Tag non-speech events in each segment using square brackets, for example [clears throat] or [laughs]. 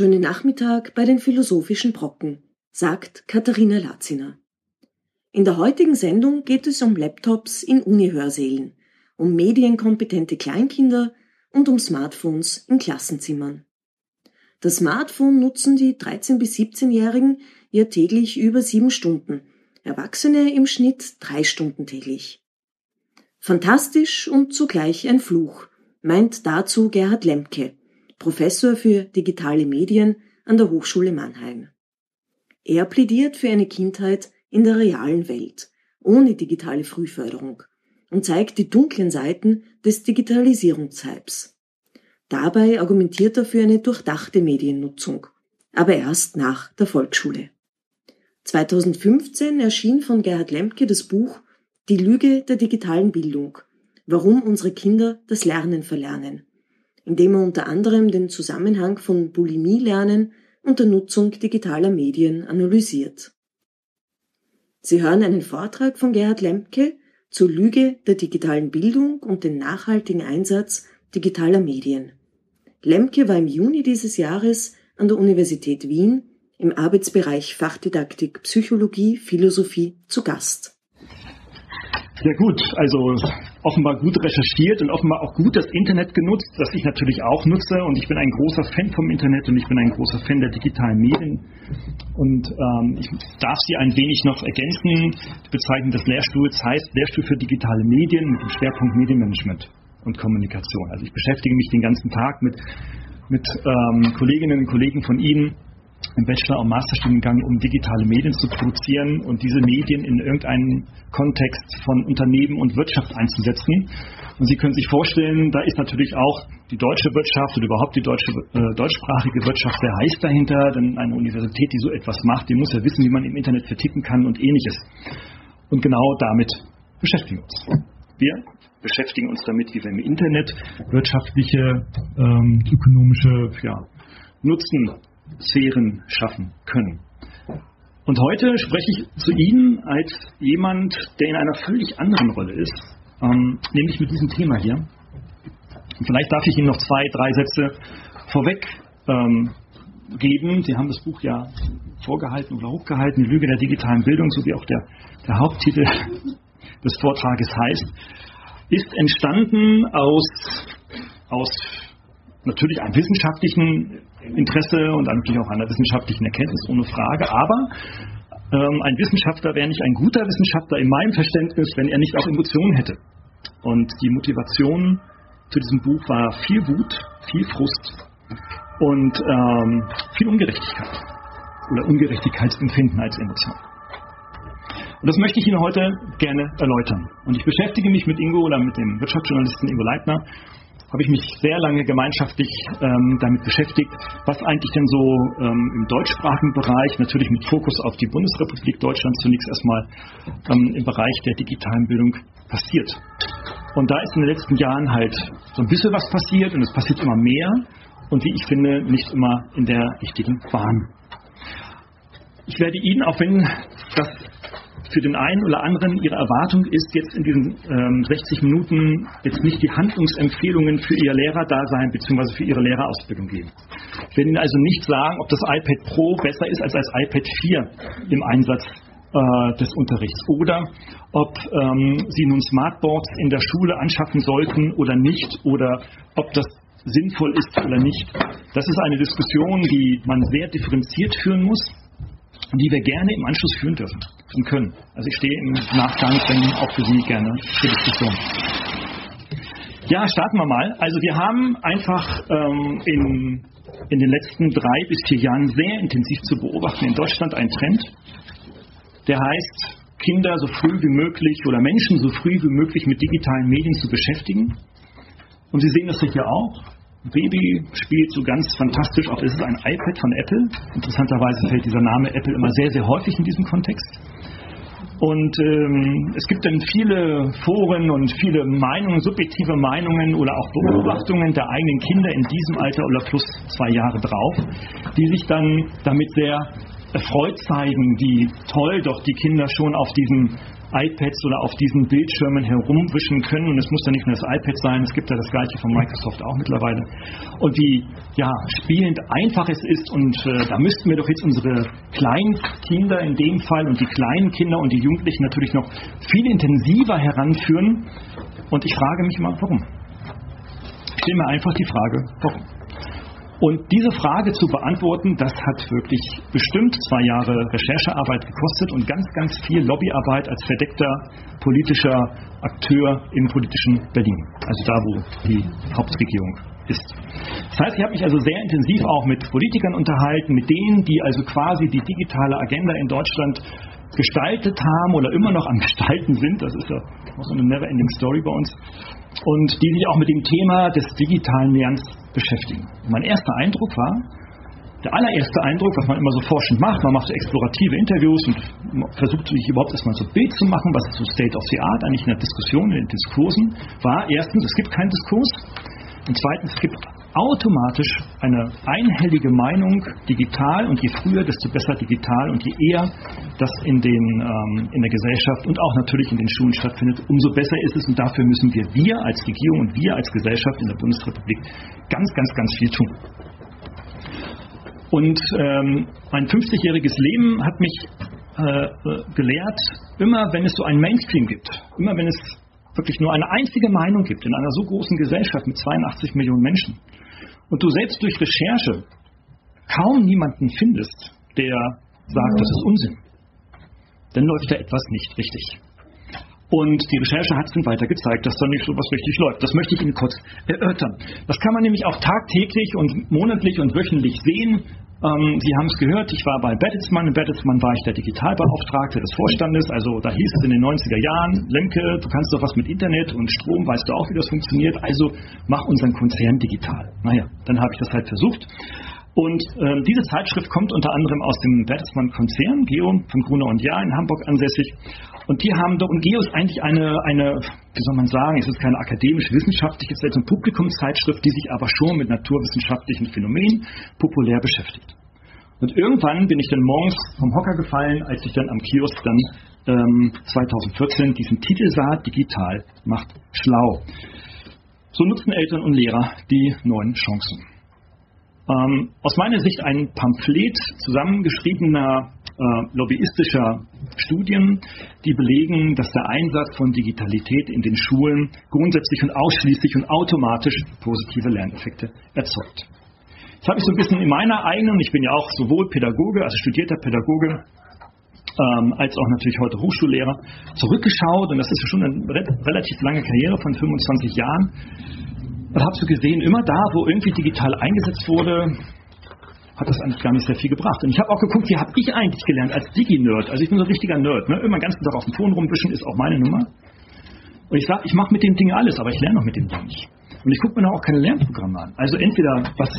Schönen Nachmittag bei den Philosophischen Brocken, sagt Katharina Laziner. In der heutigen Sendung geht es um Laptops in Uni-Hörsälen, um medienkompetente Kleinkinder und um Smartphones in Klassenzimmern. Das Smartphone nutzen die 13- bis 17-Jährigen ja täglich über sieben Stunden, Erwachsene im Schnitt drei Stunden täglich. Fantastisch und zugleich ein Fluch, meint dazu Gerhard Lemke, Professor für digitale Medien an der Hochschule Mannheim. Er plädiert für eine Kindheit in der realen Welt, ohne digitale Frühförderung und zeigt die dunklen Seiten des Digitalisierungshypes. Dabei argumentiert er für eine durchdachte Mediennutzung, aber erst nach der Volksschule. 2015 erschien von Gerhard Lemke das Buch Die Lüge der digitalen Bildung, warum unsere Kinder das Lernen verlernen, in dem er unter anderem den Zusammenhang von Bulimie-Lernen und der Nutzung digitaler Medien analysiert. Sie hören einen Vortrag von Gerhard Lemke zur Lüge der digitalen Bildung und den nachhaltigen Einsatz digitaler Medien. Lemke war im Juni dieses Jahres an der Universität Wien im Arbeitsbereich Fachdidaktik, Psychologie, Philosophie zu Gast. Sehr gut, also offenbar gut recherchiert und offenbar auch gut das Internet genutzt, das ich natürlich auch nutze und ich bin ein großer Fan vom Internet und ich bin ein großer Fan der digitalen Medien und ähm, ich darf Sie ein wenig noch ergänzen. Die Bezeichnung des Lehrstuhls heißt Lehrstuhl für digitale Medien mit dem Schwerpunkt Medienmanagement und Kommunikation. Also ich beschäftige mich den ganzen Tag mit, mit ähm, Kolleginnen und Kollegen von Ihnen im Bachelor- und Masterstudiengang, um digitale Medien zu produzieren und diese Medien in irgendeinen Kontext von Unternehmen und Wirtschaft einzusetzen. Und Sie können sich vorstellen, da ist natürlich auch die deutsche Wirtschaft oder überhaupt die deutsche, äh, deutschsprachige Wirtschaft sehr heiß dahinter, denn eine Universität, die so etwas macht, die muss ja wissen, wie man im Internet verticken kann und ähnliches. Und genau damit beschäftigen wir uns. Wir beschäftigen uns damit, wie wir im Internet wirtschaftliche, ähm, ökonomische ja, Nutzensphären schaffen können. Und heute spreche ich zu Ihnen als jemand, der in einer völlig anderen Rolle ist, ähm, nämlich mit diesem Thema hier. Vielleicht darf ich Ihnen noch zwei, drei Sätze vorweg ähm, geben. Sie haben das Buch ja vorgehalten oder hochgehalten, Die Lüge der digitalen Bildung, so wie auch der, der Haupttitel [laughs] des Vortrages heißt ist entstanden aus, aus natürlich einem wissenschaftlichen Interesse und natürlich auch einer wissenschaftlichen Erkenntnis, ohne Frage. Aber ähm, ein Wissenschaftler wäre nicht ein guter Wissenschaftler in meinem Verständnis, wenn er nicht auch Emotionen hätte. Und die Motivation zu diesem Buch war viel Wut, viel Frust und ähm, viel Ungerechtigkeit oder Ungerechtigkeitsempfinden als Emotion. Und das möchte ich Ihnen heute gerne erläutern. Und ich beschäftige mich mit Ingo oder mit dem Wirtschaftsjournalisten Ingo Leitner, habe ich mich sehr lange gemeinschaftlich ähm, damit beschäftigt, was eigentlich denn so ähm, im deutschsprachigen Bereich, natürlich mit Fokus auf die Bundesrepublik Deutschland zunächst erstmal ähm, im Bereich der digitalen Bildung passiert. Und da ist in den letzten Jahren halt so ein bisschen was passiert und es passiert immer mehr und wie ich finde, nicht immer in der richtigen Bahn. Ich werde Ihnen, auch wenn das für den einen oder anderen ihre Erwartung ist jetzt in diesen ähm, 60 Minuten jetzt nicht die Handlungsempfehlungen für ihr Lehrerdasein bzw. für ihre Lehrerausbildung geben. Ich werde Ihnen also nicht sagen, ob das iPad Pro besser ist als das iPad 4 im Einsatz äh, des Unterrichts oder ob ähm, Sie nun Smartboards in der Schule anschaffen sollten oder nicht oder ob das sinnvoll ist oder nicht. Das ist eine Diskussion, die man sehr differenziert führen muss die wir gerne im Anschluss führen dürfen und können. Also ich stehe im Nachgang dann auch für Sie gerne zur Diskussion. Ja, starten wir mal. Also wir haben einfach ähm, in, in den letzten drei bis vier Jahren sehr intensiv zu beobachten in Deutschland einen Trend, der heißt, Kinder so früh wie möglich oder Menschen so früh wie möglich mit digitalen Medien zu beschäftigen. Und Sie sehen das hier auch. Baby spielt so ganz fantastisch auf. Es ist ein iPad von Apple. Interessanterweise fällt dieser Name Apple immer sehr, sehr häufig in diesem Kontext. Und ähm, es gibt dann viele Foren und viele Meinungen, subjektive Meinungen oder auch Beobachtungen der eigenen Kinder in diesem Alter oder plus zwei Jahre drauf, die sich dann damit sehr erfreut zeigen, wie toll doch die Kinder schon auf diesen iPads oder auf diesen Bildschirmen herumwischen können. Und es muss ja nicht nur das iPad sein, es gibt ja das gleiche von Microsoft auch mittlerweile. Und wie ja, spielend einfach es ist. Und äh, da müssten wir doch jetzt unsere kleinen Kinder in dem Fall und die kleinen Kinder und die Jugendlichen natürlich noch viel intensiver heranführen. Und ich frage mich immer, warum? Ich stelle mir einfach die Frage, warum? Und diese Frage zu beantworten, das hat wirklich bestimmt zwei Jahre Recherchearbeit gekostet und ganz, ganz viel Lobbyarbeit als verdeckter politischer Akteur im politischen Berlin. Also da, wo die Hauptregierung ist. Das heißt, ich habe mich also sehr intensiv auch mit Politikern unterhalten, mit denen, die also quasi die digitale Agenda in Deutschland gestaltet haben oder immer noch am [laughs] Gestalten sind. Das ist ja auch so eine never-ending Story bei uns. Und die sich auch mit dem Thema des digitalen Lernens beschäftigen. Mein erster Eindruck war, der allererste Eindruck, was man immer so forschend macht, man macht so explorative Interviews und versucht sich überhaupt erstmal so Bild zu machen, was ist so State of the Art eigentlich in der Diskussion, in den Diskursen, war erstens, es gibt keinen Diskurs und zweitens, es gibt automatisch eine einhellige Meinung digital und je früher, desto besser digital und je eher das in, den, ähm, in der Gesellschaft und auch natürlich in den Schulen stattfindet, umso besser ist es und dafür müssen wir, wir als Regierung und wir als Gesellschaft in der Bundesrepublik ganz, ganz, ganz viel tun. Und ähm, mein 50-jähriges Leben hat mich äh, äh, gelehrt, immer wenn es so einen Mainstream gibt, immer wenn es wirklich nur eine einzige Meinung gibt in einer so großen Gesellschaft mit 82 Millionen Menschen und du selbst durch Recherche kaum niemanden findest, der sagt, das ist Unsinn, dann läuft da etwas nicht richtig. Und die Recherche hat es dann weiter gezeigt, dass da nicht so was richtig läuft. Das möchte ich Ihnen kurz erörtern. Das kann man nämlich auch tagtäglich und monatlich und wöchentlich sehen. Ähm, Sie haben es gehört, ich war bei Bertelsmann. In Bertelsmann war ich der Digitalbeauftragte des Vorstandes. Also da hieß es in den 90er Jahren, Lemke, du kannst doch was mit Internet und Strom, weißt du auch, wie das funktioniert. Also mach unseren Konzern digital. Naja, dann habe ich das halt versucht. Und ähm, diese Zeitschrift kommt unter anderem aus dem Bertelsmann-Konzern, Geo von Gruner und Jahr in Hamburg ansässig. Und die haben doch, und Geo ist eigentlich eine, eine, wie soll man sagen, es ist keine akademisch-wissenschaftliche, es ist eine Publikumszeitschrift, die sich aber schon mit naturwissenschaftlichen Phänomenen populär beschäftigt. Und irgendwann bin ich dann morgens vom Hocker gefallen, als ich dann am Kiosk dann ähm, 2014 diesen Titel sah, Digital macht schlau. So nutzen Eltern und Lehrer die neuen Chancen. Ähm, aus meiner Sicht ein Pamphlet zusammengeschriebener äh, lobbyistischer Studien, die belegen, dass der Einsatz von Digitalität in den Schulen grundsätzlich und ausschließlich und automatisch positive Lerneffekte erzeugt. Das habe ich so ein bisschen in meiner eigenen, ich bin ja auch sowohl Pädagoge, also studierter Pädagoge, ähm, als auch natürlich heute Hochschullehrer, zurückgeschaut und das ist schon eine relativ lange Karriere von 25 Jahren und habe so gesehen, immer da, wo irgendwie digital eingesetzt wurde, hat das eigentlich gar nicht sehr viel gebracht. Und ich habe auch geguckt, wie habe ich eigentlich gelernt als Digi-Nerd. Also ich bin so ein richtiger Nerd. Ne? Immer den ganzen Tag auf dem Phone rumwischen ist auch meine Nummer. Und ich sage, ich mache mit dem Ding alles, aber ich lerne auch mit dem Ding nicht. Und ich gucke mir auch keine Lernprogramme an. Also entweder was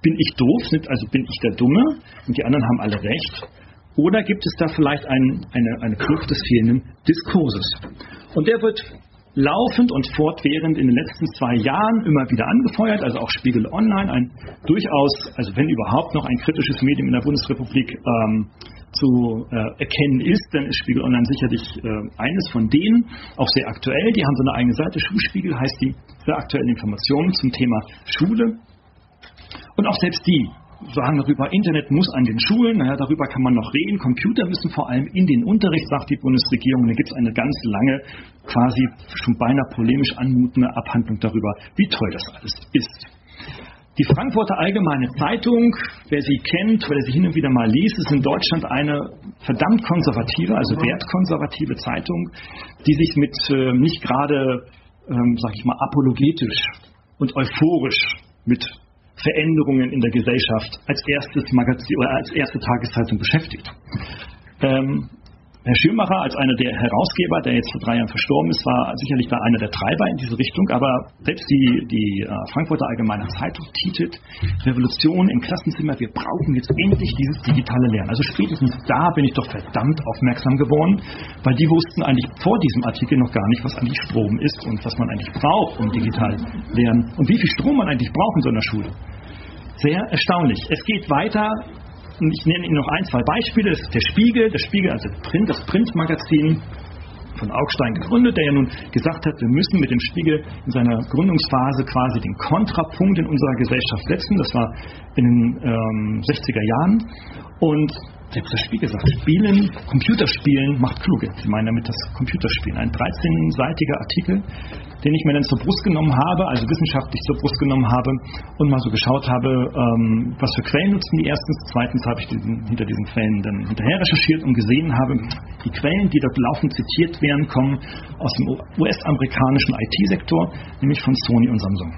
bin ich doof, also bin ich der Dumme und die anderen haben alle recht. Oder gibt es da vielleicht ein, eine, eine Kluft des fehlenden Diskurses? Und der wird laufend und fortwährend in den letzten zwei Jahren immer wieder angefeuert, also auch Spiegel Online, ein durchaus, also wenn überhaupt noch ein kritisches Medium in der Bundesrepublik ähm, zu äh, erkennen ist, dann ist Spiegel Online sicherlich äh, eines von denen, auch sehr aktuell. Die haben so eine eigene Seite, Schulspiegel heißt die, sehr aktuelle Informationen zum Thema Schule. Und auch selbst die sagen darüber, Internet muss an den Schulen, naja, darüber kann man noch reden, Computer müssen vor allem in den Unterricht, sagt die Bundesregierung. Da gibt es eine ganz lange, quasi schon beinahe polemisch anmutende Abhandlung darüber, wie toll das alles ist. Die Frankfurter Allgemeine Zeitung, wer sie kennt, wer sie hin und wieder mal liest, ist in Deutschland eine verdammt konservative, also wertkonservative Zeitung, die sich mit äh, nicht gerade, ähm, sag ich mal, apologetisch und euphorisch mit Veränderungen in der Gesellschaft als erstes Magazin oder als erste Tageszeitung beschäftigt. Ähm, Herr Schirmacher als einer der Herausgeber, der jetzt vor drei Jahren verstorben ist, war sicherlich da einer der Treiber in diese Richtung. Aber selbst die, die äh, Frankfurter Allgemeine Zeitung titelt Revolution im Klassenzimmer, wir brauchen jetzt endlich dieses digitale Lernen. Also spätestens da bin ich doch verdammt aufmerksam geworden, weil die wussten eigentlich vor diesem Artikel noch gar nicht, was eigentlich Strom ist und was man eigentlich braucht, um digital lernen und wie viel Strom man eigentlich braucht in so einer Schule. Sehr erstaunlich. Es geht weiter ich nenne Ihnen noch ein, zwei Beispiele. Das ist der Spiegel, der Spiegel, also Print, das Printmagazin von Augstein gegründet, der ja nun gesagt hat, wir müssen mit dem Spiegel in seiner Gründungsphase quasi den Kontrapunkt in unserer Gesellschaft setzen. Das war in den ähm, 60er Jahren. Und selbst der Spiegel sagt, Spielen, Computerspielen macht kluge. Sie meinen damit das Computerspielen. Ein 13-seitiger Artikel, den ich mir dann zur Brust genommen habe, also wissenschaftlich zur Brust genommen habe und mal so geschaut habe, ähm, was für Quellen nutzen die erstens. Zweitens habe ich diesen, hinter diesen Quellen dann hinterher recherchiert und gesehen habe, die Quellen, die dort laufend zitiert werden, kommen aus dem US-amerikanischen IT-Sektor, nämlich von Sony und Samsung.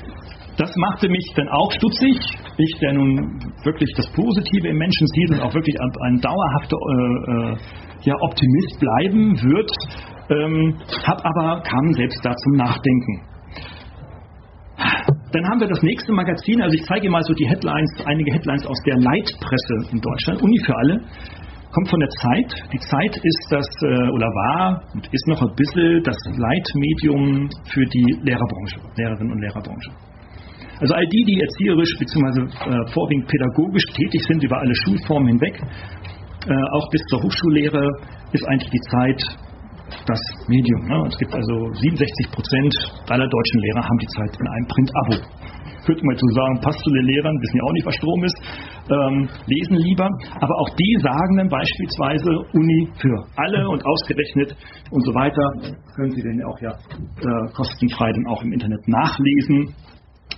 [laughs] Das machte mich dann auch stutzig. Ich, der nun wirklich das Positive im Menschen sieht und auch wirklich ein, dauerhafter äh, äh, ja, Optimist bleiben wird, ähm, hab aber kam selbst da zum Nachdenken. Dann haben wir das nächste Magazin, also ich zeige mal so die Headlines, einige Headlines aus der Leitpresse in Deutschland, Uni für alle, kommt von der Zeit. Die Zeit ist das, äh, oder war und ist noch ein bisschen das Leitmedium für die Lehrerbranche, Lehrerinnen und Lehrerbranche. Also all die, die erzieherisch bzw. Äh, vorwiegend pädagogisch tätig sind über alle Schulformen hinweg, äh, auch bis zur Hochschullehre, ist eigentlich die Zeit das Medium. Ne? Es gibt also 67 Prozent aller deutschen Lehrer haben die Zeit in einem Print-Abo. Könnte man zu sagen, passt zu den Lehrern, wissen ja auch nicht, was Strom ist, ähm, lesen lieber. Aber auch die sagen dann beispielsweise Uni für alle und ausgerechnet und so weiter. Können Sie denn auch ja äh, kostenfrei dann auch im Internet nachlesen.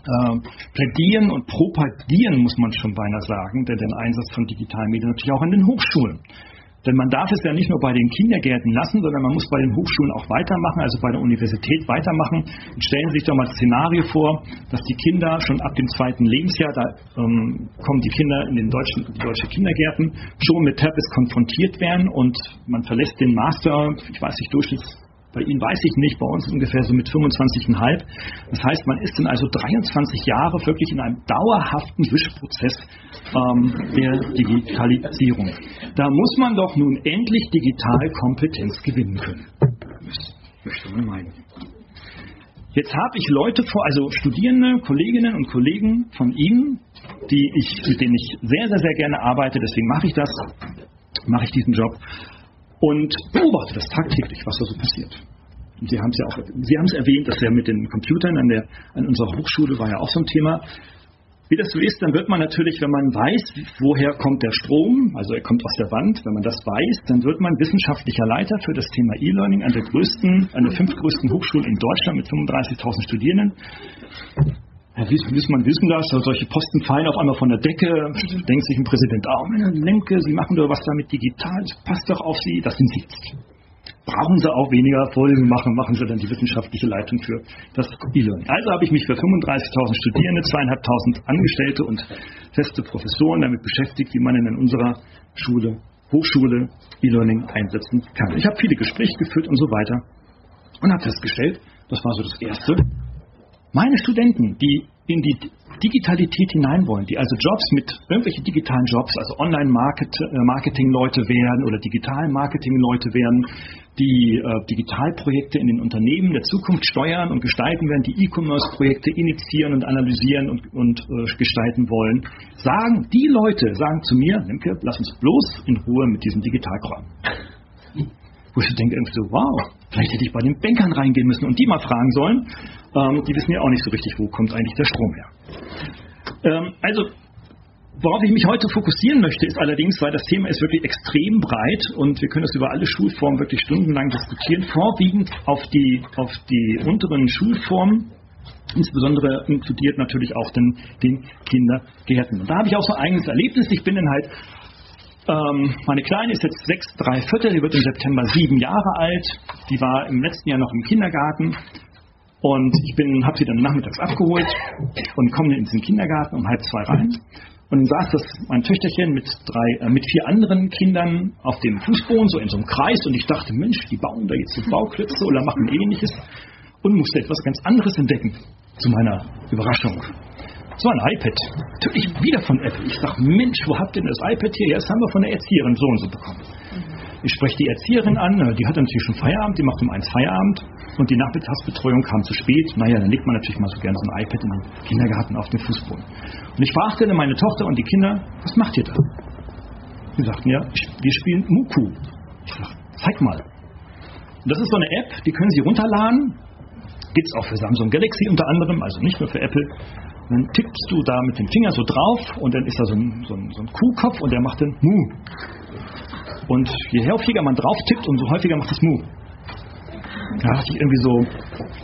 Äh, plädieren und propagieren, muss man schon beinahe sagen, denn den Einsatz von digitalen Medien natürlich auch an den Hochschulen. Denn man darf es ja nicht nur bei den Kindergärten lassen, sondern man muss bei den Hochschulen auch weitermachen, also bei der Universität weitermachen. Und stellen Sie sich doch mal das Szenario vor, dass die Kinder schon ab dem zweiten Lebensjahr, da ähm, kommen die Kinder in den deutschen die deutsche Kindergärten, schon mit Tablets konfrontiert werden und man verlässt den Master, ich weiß nicht, Durchschnitts bei Ihnen weiß ich nicht, bei uns ungefähr so mit 25,5. Das heißt, man ist dann also 23 Jahre wirklich in einem dauerhaften Wischprozess ähm, der Digitalisierung. Da muss man doch nun endlich Digitalkompetenz gewinnen können. Das möchte man meinen. Jetzt habe ich Leute vor, also Studierende, Kolleginnen und Kollegen von Ihnen, die ich, mit denen ich sehr, sehr, sehr gerne arbeite, deswegen mache ich das, mache ich diesen Job und beobachte das tagtäglich, was da so passiert. Und Sie haben es ja auch, Sie haben es erwähnt, dass ja mit den Computern an, der, an unserer Hochschule war ja auch so ein Thema. Wie das so ist, dann wird man natürlich, wenn man weiß, woher kommt der Strom, also er kommt aus der Wand, wenn man das weiß, dann wird man wissenschaftlicher Leiter für das Thema E-Learning an der größten, an der fünftgrößten Hochschule in Deutschland mit 35.000 Studierenden. Ja, wie muss man wissen das? Solche Posten fallen auf einmal von der Decke. Denkt sich ein Präsident, oh, Lenke, Sie machen doch was damit digital, passt doch auf Sie, das sind Sie. Brauchen Sie auch weniger Folgen machen, machen Sie dann die wissenschaftliche Leitung für das E-Learning. Also habe ich mich für 35.000 Studierende, zweieinhalbtausend Angestellte und feste Professoren damit beschäftigt, wie man in unserer Schule, Hochschule E-Learning einsetzen kann. Ich habe viele Gespräche geführt und so weiter und habe festgestellt, das war so das Erste, meine Studenten, die in die Digitalität hinein wollen, die also Jobs mit irgendwelchen digitalen Jobs, also Online-Marketing-Leute werden oder Digital-Marketing-Leute werden, die äh, Digitalprojekte in den Unternehmen der Zukunft steuern und gestalten werden, die E-Commerce-Projekte initiieren und analysieren und, und äh, gestalten wollen, sagen, die Leute sagen zu mir, Lemke, lass uns bloß in Ruhe mit diesem Digitalkram. Wo ich denke irgendwie so, wow, vielleicht hätte ich bei den Bankern reingehen müssen und die mal fragen sollen, ähm, die wissen ja auch nicht so richtig, wo kommt eigentlich der Strom her. Ähm, also, worauf ich mich heute fokussieren möchte, ist allerdings, weil das Thema ist wirklich extrem breit und wir können es über alle Schulformen wirklich stundenlang diskutieren, vorwiegend auf die, auf die unteren Schulformen, insbesondere inkludiert natürlich auch den, den Kindergärten. Und da habe ich auch so ein eigenes Erlebnis. Ich bin dann halt ähm, meine Kleine ist jetzt sechs, drei Viertel, die wird im September sieben Jahre alt. Die war im letzten Jahr noch im Kindergarten und ich habe sie dann nachmittags abgeholt und komme in den Kindergarten um halb zwei rein. Und dann saß das mein Töchterchen mit drei, äh, mit vier anderen Kindern auf dem Fußboden, so in so einem Kreis. Und ich dachte, Mensch, die bauen da jetzt so Bauklötze oder machen ähnliches. Und musste etwas ganz anderes entdecken, zu meiner Überraschung. War ein iPad. Natürlich wieder von Apple. Ich sage, Mensch, wo habt ihr denn das iPad hier? Ja, das haben wir von der Erzieherin so und so bekommen. Ich spreche die Erzieherin an, äh, die hat natürlich schon Feierabend, die macht um eins Feierabend und die Nachmittagsbetreuung kam zu spät. Naja, dann legt man natürlich mal so gerne so ein iPad in den Kindergarten auf den Fußboden. Und ich fragte dann meine Tochter und die Kinder, was macht ihr da? Die sagten, ja, wir spielen Muku. Ich sage, zeig mal. Und das ist so eine App, die können Sie runterladen. Gibt es auch für Samsung Galaxy unter anderem, also nicht nur für Apple. Dann tippst du da mit dem Finger so drauf und dann ist da so ein, so ein, so ein Kuhkopf und der macht dann Mu. Und je häufiger man drauf tippt, umso häufiger macht es Mu. Da dachte ich irgendwie so,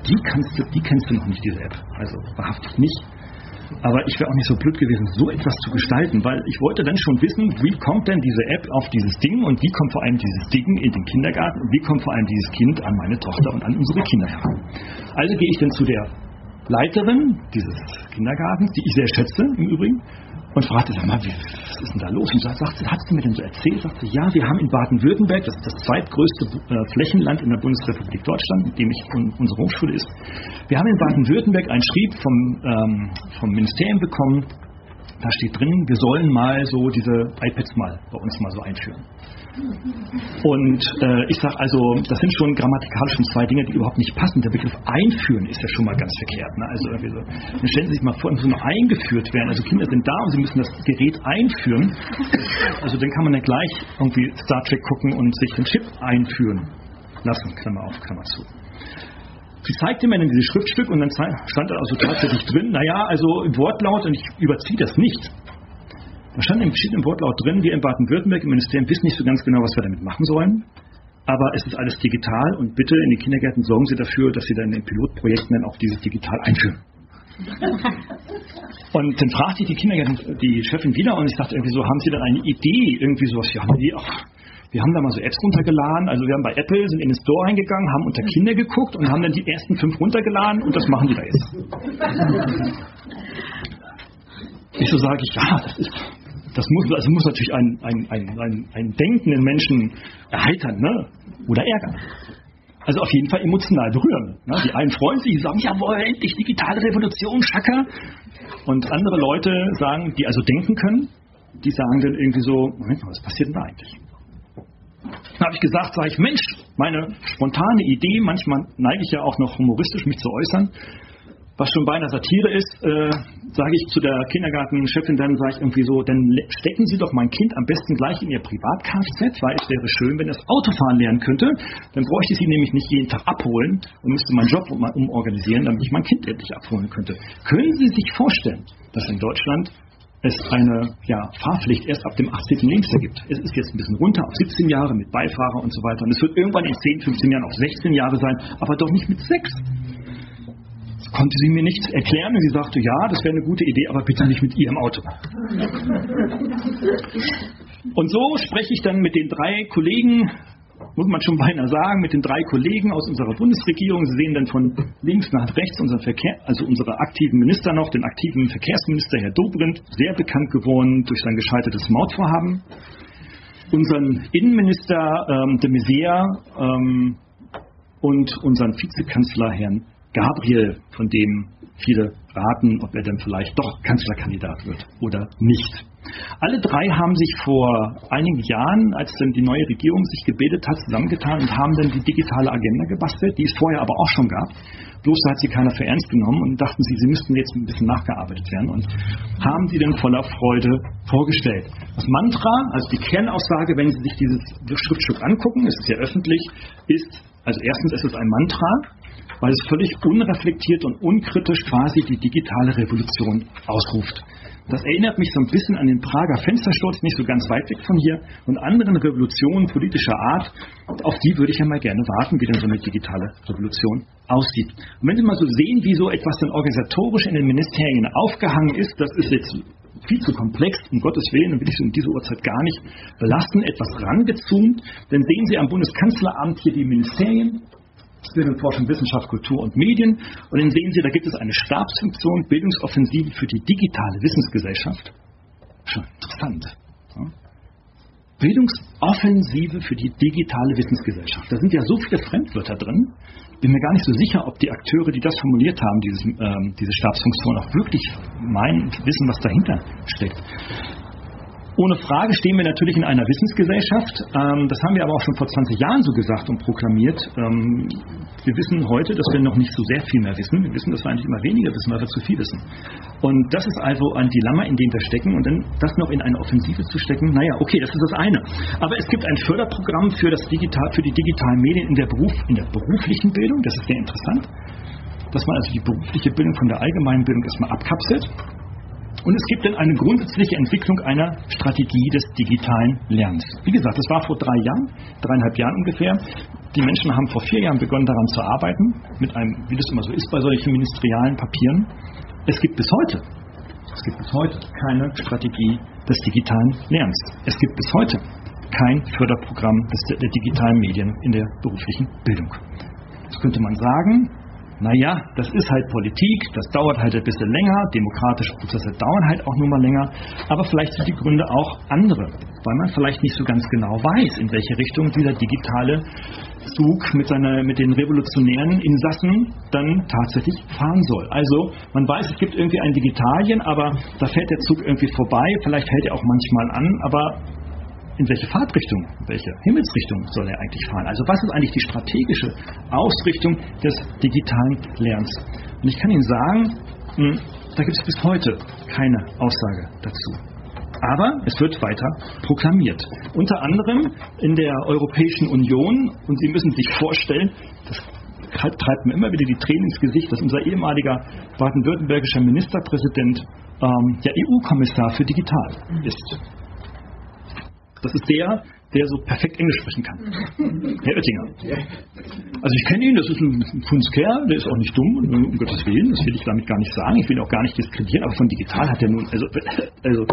die, kannst du, die kennst du noch nicht, diese App. Also wahrhaftig nicht. Aber ich wäre auch nicht so blöd gewesen, so etwas zu gestalten, weil ich wollte dann schon wissen, wie kommt denn diese App auf dieses Ding und wie kommt vor allem dieses Ding in den Kindergarten und wie kommt vor allem dieses Kind an meine Tochter und an unsere Kinder heran. Also gehe ich dann zu der Leiterin dieses Kindergartens, die ich sehr schätze im Übrigen, und fragte, sag mal, was ist denn da los? Und sagt, sagt, hat sie mir denn so erzählt? Sagt sie, ja, wir haben in Baden-Württemberg, das ist das zweitgrößte äh, Flächenland in der Bundesrepublik Deutschland, in dem ich un, unsere Hochschule ist. Wir haben in Baden-Württemberg einen Schrieb vom, ähm, vom Ministerium bekommen, da steht drin, wir sollen mal so diese iPads mal bei uns mal so einführen. Und äh, ich sage also, das sind schon grammatikalisch schon zwei Dinge, die überhaupt nicht passen. Der Begriff einführen ist ja schon mal ganz verkehrt. Ne? Also irgendwie so, dann stellen Sie sich mal vor, muss nur eingeführt werden. Also Kinder sind da und sie müssen das Gerät einführen. Also dann kann man ja gleich irgendwie Star Trek gucken und sich den Chip einführen lassen, Klammer auf, Klammer zu. Sie zeigte mir dann dieses Schriftstück und dann stand da also tatsächlich drin, naja, also im Wortlaut, und ich überziehe das nicht, da stand im verschiedenen Wortlaut drin, wir in Baden-Württemberg im Ministerium wissen nicht so ganz genau, was wir damit machen sollen. Aber es ist alles digital und bitte in den Kindergärten sorgen Sie dafür, dass Sie dann in den Pilotprojekten dann auch dieses digital einführen. [laughs] Und dann fragte ich die Kindergärten, die Chefin wieder und ich dachte irgendwie so, haben Sie dann eine Idee, irgendwie sowas? Ja, nee, ach, wir haben da mal so Apps runtergeladen. Also wir haben bei Apple, sind in den Store reingegangen, haben unter Kinder geguckt und haben dann die ersten fünf runtergeladen und das machen die da jetzt. [laughs] Ich so sage ich, ja, das ist das muss, also muss natürlich einen, einen, einen, einen, denkenden Menschen erheitern ne? oder ärgern. Also auf jeden Fall emotional berühren. Ne? Die einen freuen sich, die sagen, jawohl, endlich digitale Revolution, Schacker. Und andere Leute sagen, die also denken können, die sagen dann irgendwie so, Moment mal, was passiert denn da eigentlich? Dann habe ich gesagt, sage ich, Mensch, meine spontane Idee, manchmal neige ich ja auch noch humoristisch mich zu äußern, was schon beinahe Satire ist, äh, sage ich zu der Kindergartenchefin dann, sage ich irgendwie so, dann stecken Sie doch mein Kind am besten gleich in Ihr Privat-Kfz, weil es wäre schön, wenn es Autofahren lernen könnte. Dann bräuchte ich Sie nämlich nicht jeden Tag abholen und müsste meinen Job um, umorganisieren, damit ich mein Kind endlich abholen könnte. Können Sie sich vorstellen, dass in Deutschland es eine ja, Fahrpflicht erst ab dem 18. Lebensjahr gibt. Es ist jetzt ein bisschen runter auf 17 Jahre mit Beifahrer und so weiter. Und es wird irgendwann in 10, 15 Jahren auf 16 Jahre sein, aber doch nicht mit 6 konnte sie mir nicht erklären und sie sagte, ja, das wäre eine gute Idee, aber bitte nicht mit ihrem Auto. Und so spreche ich dann mit den drei Kollegen, muss man schon beinahe sagen, mit den drei Kollegen aus unserer Bundesregierung. Sie sehen dann von links nach rechts unseren Verkehr, also unsere aktiven Minister noch, den aktiven Verkehrsminister Herr Dobrindt, sehr bekannt geworden durch sein gescheitertes Mautvorhaben. Unseren Innenminister ähm, de Maizière ähm, und unseren Vizekanzler Herrn Gabriel, von dem viele raten, ob er denn vielleicht doch Kanzlerkandidat wird oder nicht. Alle drei haben sich vor einigen Jahren, als dann die neue Regierung sich gebildet hat, zusammengetan und haben dann die digitale Agenda gebastelt, die es vorher aber auch schon gab. Bloß da hat sie keiner für ernst genommen und dachten sie, sie müssten jetzt ein bisschen nachgearbeitet werden und haben sie dann voller Freude vorgestellt. Das Mantra, also die Kernaussage, wenn Sie sich dieses Schriftstück angucken, es ist ja öffentlich, ist, also erstens ist es ein Mantra, weil es völlig unreflektiert und unkritisch quasi die digitale Revolution ausruft. Das erinnert mich so ein bisschen an den Prager Fenstersturz, nicht so ganz weit weg von hier, und anderen Revolutionen politischer Art. Auf die würde ich ja mal gerne warten, wie denn so eine digitale Revolution aussieht. Und wenn Sie mal so sehen, wie so etwas dann organisatorisch in den Ministerien aufgehangen ist, das ist jetzt viel zu komplex, um Gottes Willen, will ich so in dieser Uhrzeit gar nicht belasten, etwas rangezoomt, dann sehen Sie am Bundeskanzleramt hier die Ministerien, Bildung, Forschung, Wissenschaft, Kultur und Medien. Und dann sehen Sie, da gibt es eine Stabsfunktion, Bildungsoffensive für die digitale Wissensgesellschaft. Schon interessant. Bildungsoffensive für die digitale Wissensgesellschaft. Da sind ja so viele Fremdwörter drin. Bin mir gar nicht so sicher, ob die Akteure, die das formuliert haben, dieses, ähm, diese Stabsfunktion, auch wirklich meinen und wissen, was dahinter steckt. Ohne Frage stehen wir natürlich in einer Wissensgesellschaft. Ähm, das haben wir aber auch schon vor 20 Jahren so gesagt und proklamiert. Ähm, wir wissen heute, dass wir noch nicht so sehr viel mehr wissen. Wir wissen, dass wir eigentlich immer weniger wissen, weil wir zu viel wissen. Und das ist also ein Dilemma, in dem wir stecken. Und dann das noch in eine Offensive zu stecken, naja, okay, das ist das eine. Aber es gibt ein Förderprogramm für, das Digital, für die digitalen Medien in der, Beruf, in der beruflichen Bildung. Das ist sehr interessant. Dass man also die berufliche Bildung von der allgemeinen Bildung erstmal abkapselt und es gibt dann eine grundsätzliche Entwicklung einer Strategie des digitalen Lernens. Wie gesagt, das war vor drei Jahren, dreieinhalb Jahren ungefähr. Die Menschen haben vor vier Jahren begonnen daran zu arbeiten, mit einem, wie das immer so ist bei solchen ministerialen Papieren. Es gibt bis heute, es gibt bis heute keine Strategie des digitalen Lernens. Es gibt bis heute kein Förderprogramm des, der digitalen Medien in der beruflichen Bildung. Jetzt könnte man sagen, naja, das ist halt Politik, das dauert halt ein bisschen länger, demokratische Prozesse dauern halt auch nur mal länger, aber vielleicht sind die Gründe auch andere, weil man vielleicht nicht so ganz genau weiß, in welche Richtung dieser digitale Zug mit, seiner, mit den revolutionären Insassen dann tatsächlich fahren soll. Also man weiß, es gibt irgendwie ein Digitalien, aber da fährt der Zug irgendwie vorbei, vielleicht hält er auch manchmal an, aber in welche Fahrtrichtung, welche Himmelsrichtung soll er eigentlich fahren? Also was ist eigentlich die strategische Ausrichtung des digitalen Lernens? Und ich kann Ihnen sagen, hm, da gibt es bis heute keine Aussage dazu. Aber es wird weiter proklamiert. Unter anderem in der Europäischen Union, und Sie müssen sich vorstellen, das treibt mir immer wieder die Tränen ins Gesicht, dass unser ehemaliger baden-württembergischer Ministerpräsident ähm, der EU-Kommissar für Digital ist. Das ist der, der so perfekt Englisch sprechen kann. [laughs] Herr Oettinger. Also ich kenne ihn, das ist ein Kunstkerl, der ist auch nicht dumm, um Gottes Willen, das will ich damit gar nicht sagen, ich will ihn auch gar nicht diskreditieren, aber von digital hat er nun, also, also,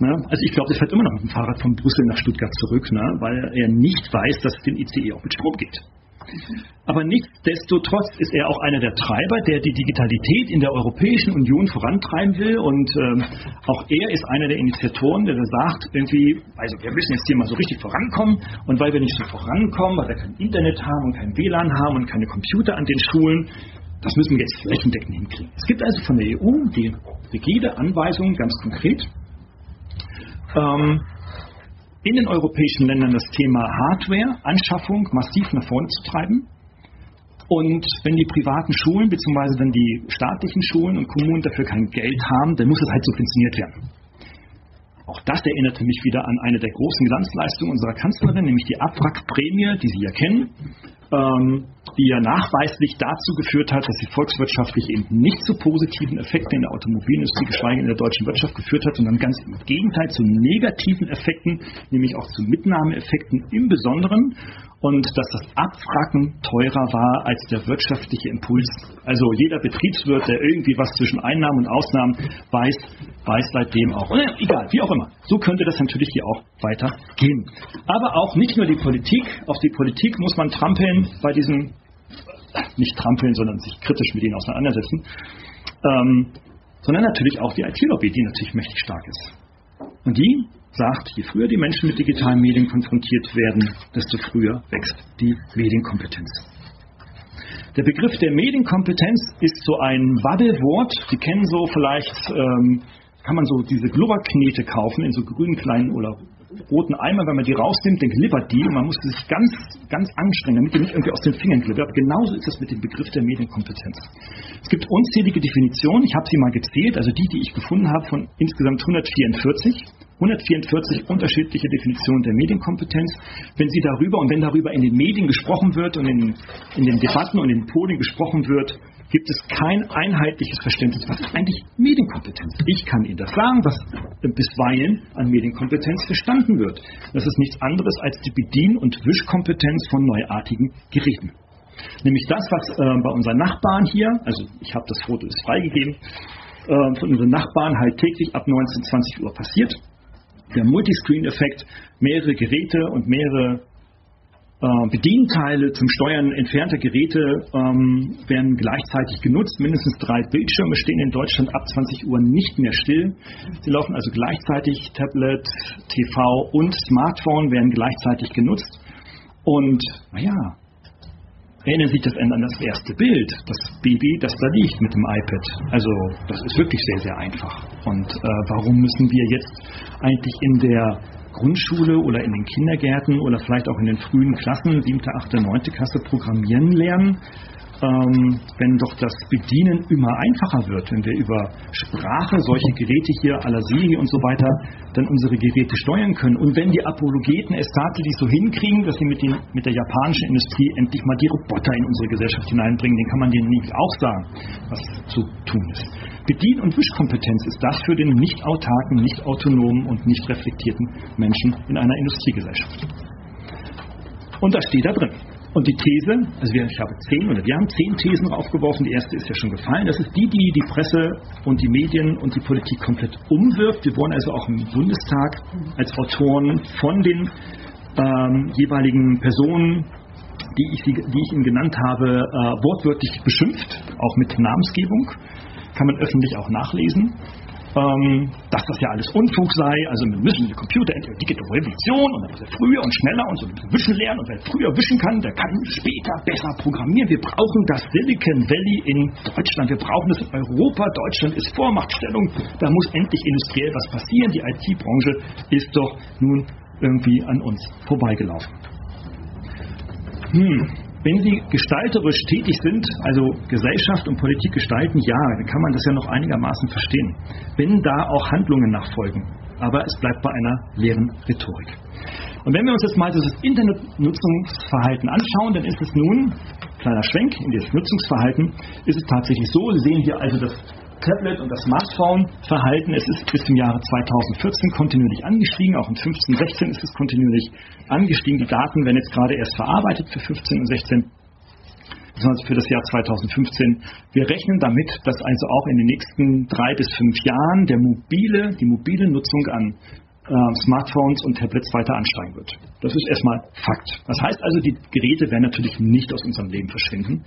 na, also ich glaube, der fährt immer noch mit dem Fahrrad von Brüssel nach Stuttgart zurück, na, ne? weil er nicht weiß, dass es den ICE auch mit Strom geht. Aber nichtsdestotrotz ist er auch einer der Treiber, der die Digitalität in der Europäischen Union vorantreiben will. Und ähm, auch er ist einer der Initiatoren, der sagt, irgendwie, also wir müssen jetzt hier mal so richtig vorankommen. Und weil wir nicht so vorankommen, weil wir kein Internet haben und kein WLAN haben und keine Computer an den Schulen, das müssen wir jetzt flächendeckend hinkriegen. Es gibt also von der EU die rigide Anweisung, ganz konkret, ähm, in den europäischen Ländern das Thema Hardware-Anschaffung massiv nach vorne zu treiben. Und wenn die privaten Schulen bzw. wenn die staatlichen Schulen und Kommunen dafür kein Geld haben, dann muss es halt subventioniert werden. Auch das erinnerte mich wieder an eine der großen Glanzleistungen unserer Kanzlerin, nämlich die Abwrackprämie, die Sie ja kennen, ähm, die ja nachweislich dazu geführt hat, dass sie volkswirtschaftlich eben nicht zu positiven Effekten in der Automobilindustrie, geschweige in der deutschen Wirtschaft geführt hat, sondern ganz im Gegenteil zu negativen Effekten, nämlich auch zu Mitnahmeeffekten im Besonderen und dass das Abwracken teurer war als der wirtschaftliche Impuls. Also jeder Betriebswirt, der irgendwie was zwischen Einnahmen und Ausnahmen weiß, weiß seitdem auch. Oder egal, wie auch immer. So könnte das natürlich hier auch weitergehen. Aber auch nicht nur die Politik. Auf die Politik muss man trampeln bei diesen, nicht trampeln, sondern sich kritisch mit ihnen auseinandersetzen. Ähm, sondern natürlich auch die IT-Lobby, die natürlich mächtig stark ist. Und die sagt, je früher die Menschen mit digitalen Medien konfrontiert werden, desto früher wächst die Medienkompetenz. Der Begriff der Medienkompetenz ist so ein Wabbelwort. Sie kennen so vielleicht, ähm, kann man so diese Glubberknete kaufen in so grünen kleinen oder roten Eimer, wenn man die rausnimmt, dann glibbert die und man muss sich ganz, ganz anstrengen, damit die nicht irgendwie aus den Fingern glibbert. Genauso ist es mit dem Begriff der Medienkompetenz. Es gibt unzählige Definitionen, ich habe sie mal gezählt, also die, die ich gefunden habe, von insgesamt 144. 144 unterschiedliche Definitionen der Medienkompetenz. Wenn Sie darüber und wenn darüber in den Medien gesprochen wird und in, in den Debatten und in den Podien gesprochen wird, gibt es kein einheitliches Verständnis, was ist eigentlich Medienkompetenz. Ich kann Ihnen das sagen, was bisweilen an Medienkompetenz verstanden wird. Das ist nichts anderes als die Bedien- und Wischkompetenz von neuartigen Geräten. Nämlich das, was äh, bei unseren Nachbarn hier, also ich habe das Foto ist freigegeben, äh, von unseren Nachbarn halt täglich ab 19, 20 Uhr passiert. Der Multiscreen-Effekt, mehrere Geräte und mehrere Bedienteile zum Steuern entfernter Geräte ähm, werden gleichzeitig genutzt. Mindestens drei Bildschirme stehen in Deutschland ab 20 Uhr nicht mehr still. Sie laufen also gleichzeitig. Tablet, TV und Smartphone werden gleichzeitig genutzt. Und naja, erinnern Sie sich das an das erste Bild, das Baby, das da liegt mit dem iPad. Also das ist wirklich sehr, sehr einfach. Und äh, warum müssen wir jetzt eigentlich in der Grundschule oder in den Kindergärten oder vielleicht auch in den frühen Klassen, 7., 8., 9. Klasse programmieren lernen, ähm, wenn doch das Bedienen immer einfacher wird, wenn wir über Sprache solche Geräte hier à la Siri und so weiter dann unsere Geräte steuern können. Und wenn die Apologeten es tatsächlich so hinkriegen, dass sie mit, den, mit der japanischen Industrie endlich mal die Roboter in unsere Gesellschaft hineinbringen, dann kann man denen nicht auch sagen, was zu tun ist. Bedien- und Wischkompetenz ist das für den nicht autarken, nicht autonomen und nicht reflektierten Menschen in einer Industriegesellschaft. Und das steht da drin. Und die These, also wir, ich habe zehn oder wir haben zehn Thesen aufgeworfen, die erste ist ja schon gefallen, das ist die, die die Presse und die Medien und die Politik komplett umwirft. Wir wollen also auch im Bundestag als Autoren von den ähm, jeweiligen Personen, die ich, die ich Ihnen genannt habe, äh, wortwörtlich beschimpft, auch mit Namensgebung. Kann man öffentlich auch nachlesen, ähm, dass das ja alles Unfug sei. Also wir müssen die Computer entweder Digital Revolution und dann er früher und schneller und so ein wischen lernen und wer früher wischen kann, der kann später besser programmieren. Wir brauchen das Silicon Valley in Deutschland. Wir brauchen es in Europa. Deutschland ist Vormachtstellung. Da muss endlich industriell was passieren. Die IT-Branche ist doch nun irgendwie an uns vorbeigelaufen. Hm, wenn Sie gestalterisch tätig sind, also Gesellschaft und Politik gestalten, ja, dann kann man das ja noch einigermaßen verstehen. Wenn da auch Handlungen nachfolgen. Aber es bleibt bei einer leeren Rhetorik. Und wenn wir uns jetzt mal das Internetnutzungsverhalten anschauen, dann ist es nun, kleiner Schwenk in das Nutzungsverhalten, ist es tatsächlich so, sehen hier also das Tablet und das Smartphone-Verhalten, es ist bis zum Jahre 2014 kontinuierlich angestiegen, auch in 15, 16 ist es kontinuierlich angestiegen. Die Daten werden jetzt gerade erst verarbeitet für 15 und 16 besonders für das Jahr 2015. Wir rechnen damit, dass also auch in den nächsten drei bis fünf Jahren der mobile, die mobile Nutzung an äh, Smartphones und Tablets weiter ansteigen wird. Das ist erstmal Fakt. Das heißt also, die Geräte werden natürlich nicht aus unserem Leben verschwinden.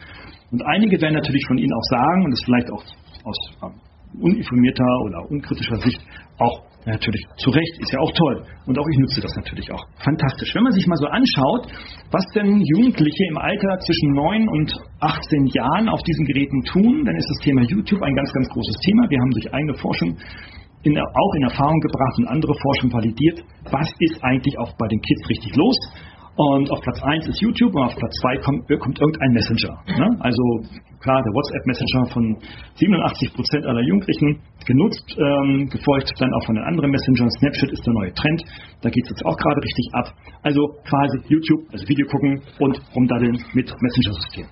Und einige werden natürlich von Ihnen auch sagen, und das vielleicht auch aus uninformierter oder unkritischer Sicht auch natürlich zu Recht, ist ja auch toll. Und auch ich nutze das natürlich auch. Fantastisch. Wenn man sich mal so anschaut, was denn Jugendliche im Alter zwischen 9 und 18 Jahren auf diesen Geräten tun, dann ist das Thema YouTube ein ganz, ganz großes Thema. Wir haben durch eigene Forschung in, auch in Erfahrung gebracht und andere Forschung validiert, was ist eigentlich auch bei den Kids richtig los. Und auf Platz 1 ist YouTube und auf Platz 2 kommt, kommt irgendein Messenger. Ne? Also klar, der WhatsApp-Messenger von 87% aller Jugendlichen genutzt, ähm, gefolgt dann auch von den anderen Messengern. Snapchat ist der neue Trend, da geht es jetzt auch gerade richtig ab. Also quasi YouTube, also Video gucken und rumdaddeln mit Messenger-System.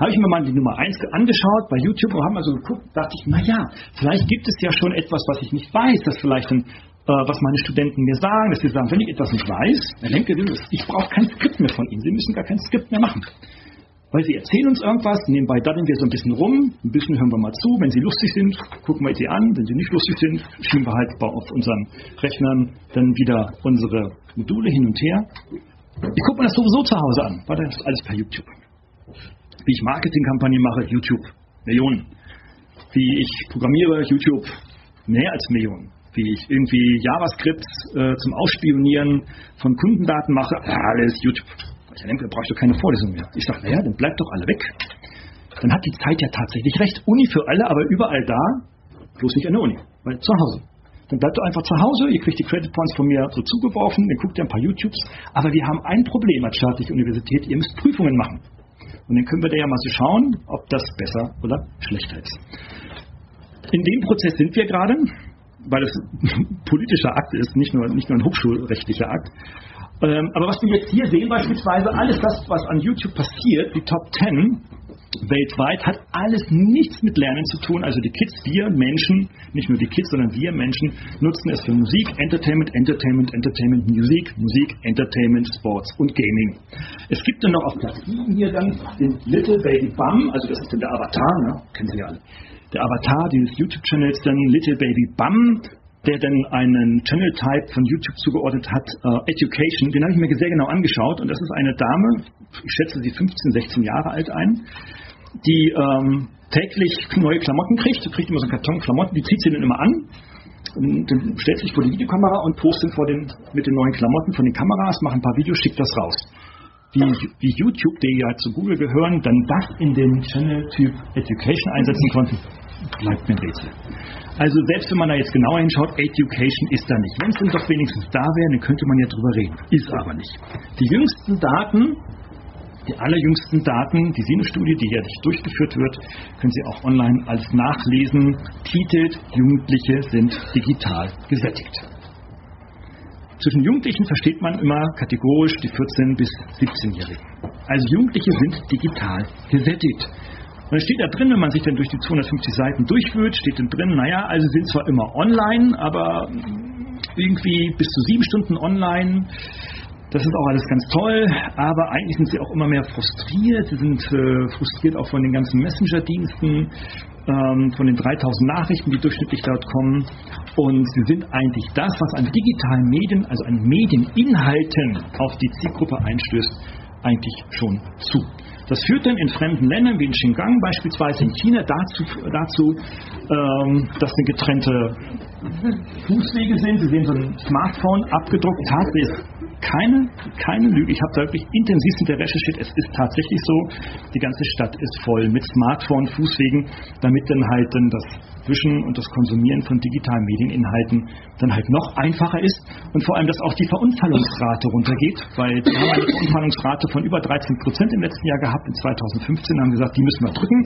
Habe ich mir mal die Nummer 1 angeschaut bei YouTube und habe mal so geguckt, dachte ich, naja, vielleicht gibt es ja schon etwas, was ich nicht weiß, das vielleicht ein was meine Studenten mir sagen, dass sie sagen, wenn ich etwas nicht weiß, dann denke ich, ich brauche kein Skript mehr von Ihnen. Sie müssen gar kein Skript mehr machen. Weil Sie erzählen uns irgendwas, nebenbei daddeln wir so ein bisschen rum, ein bisschen hören wir mal zu. Wenn Sie lustig sind, gucken wir sie an. Wenn Sie nicht lustig sind, schieben wir halt auf unseren Rechnern dann wieder unsere Module hin und her. Ich gucke mir das sowieso zu Hause an, weil das ist alles per YouTube. Wie ich Marketingkampagnen mache, YouTube, Millionen. Wie ich programmiere, YouTube, mehr als Millionen wie ich irgendwie JavaScript äh, zum Ausspionieren von Kundendaten mache, alles YouTube. Ich denke, da brauche ich doch keine Vorlesung mehr. Ich sage, naja, dann bleibt doch alle weg. Dann hat die Zeit ja tatsächlich recht. Uni für alle, aber überall da, bloß nicht an der Uni, weil zu Hause. Dann bleibt doch einfach zu Hause, ihr kriegt die Credit Points von mir so zugeworfen, dann guckt ihr ein paar YouTubes. Aber wir haben ein Problem als staatliche Universität, ihr müsst Prüfungen machen. Und dann können wir da ja mal so schauen, ob das besser oder schlechter ist. In dem Prozess sind wir gerade weil es ein politischer Akt ist, nicht nur, nicht nur ein hochschulrechtlicher Akt. Ähm, aber was wir jetzt hier sehen, beispielsweise alles das, was an YouTube passiert, die Top 10 weltweit, hat alles nichts mit Lernen zu tun. Also die Kids, wir Menschen, nicht nur die Kids, sondern wir Menschen nutzen es für Musik, Entertainment, Entertainment, Entertainment, Musik, Musik, Entertainment, Sports und Gaming. Es gibt dann noch auf Platz 7 hier dann den Little Baby Bum, also das ist dann der Avatar, ne? kennen Sie ja alle der Avatar dieses YouTube-Channels dann Little Baby Bum. der dann einen Channel-Type von YouTube zugeordnet hat, uh, Education. Den habe ich mir sehr genau angeschaut und das ist eine Dame, ich schätze sie 15, 16 Jahre alt ein, die ähm, täglich neue Klamotten kriegt. Sie kriegt immer so einen Karton Klamotten, die zieht sie dann immer an. Und dann stellt sich vor die Videokamera und postet vor den, mit den neuen Klamotten von den Kameras, macht ein paar Videos, schickt das raus. Wie, wie YouTube, die ja zu Google gehören, dann das in den Channel-Typ Education einsetzen konnte, bleibt mir ein Rätsel. Also selbst wenn man da jetzt genauer hinschaut, Education ist da nicht. Wenn es denn doch wenigstens da wäre, dann könnte man ja drüber reden. Ist aber nicht. Die jüngsten Daten die allerjüngsten Daten, die Sinus-Studie, die jährlich durchgeführt wird, können Sie auch online als nachlesen. Titelt Jugendliche sind digital gesättigt. Zwischen Jugendlichen versteht man immer kategorisch die 14- bis 17-Jährigen. Also Jugendliche sind digital gesättigt. Und dann steht da drin, wenn man sich dann durch die 250 Seiten durchführt, steht dann drin, naja, also sind zwar immer online, aber irgendwie bis zu sieben Stunden online das ist auch alles ganz toll, aber eigentlich sind sie auch immer mehr frustriert. Sie sind äh, frustriert auch von den ganzen Messenger-Diensten, ähm, von den 3000 Nachrichten, die durchschnittlich dort kommen. Und sie sind eigentlich das, was an digitalen Medien, also an Medieninhalten auf die Zielgruppe einstößt, eigentlich schon zu. Das führt dann in fremden Ländern wie in Xinjiang beispielsweise in China dazu, dazu ähm, dass eine getrennte Fußwege sind. Sie sehen so ein Smartphone abgedruckt. Tatsächlich keine, keine Lüge. Ich habe da wirklich intensiv mit der recherchiert. Es ist tatsächlich so, die ganze Stadt ist voll mit Smartphone, Fußwegen, damit dann halt dann das Wischen und das Konsumieren von digitalen Medieninhalten dann halt noch einfacher ist und vor allem, dass auch die Verunfallungsrate runtergeht, weil wir haben eine Verunfallungsrate von über 13 Prozent im letzten Jahr gehabt. In 2015 haben gesagt, die müssen wir drücken.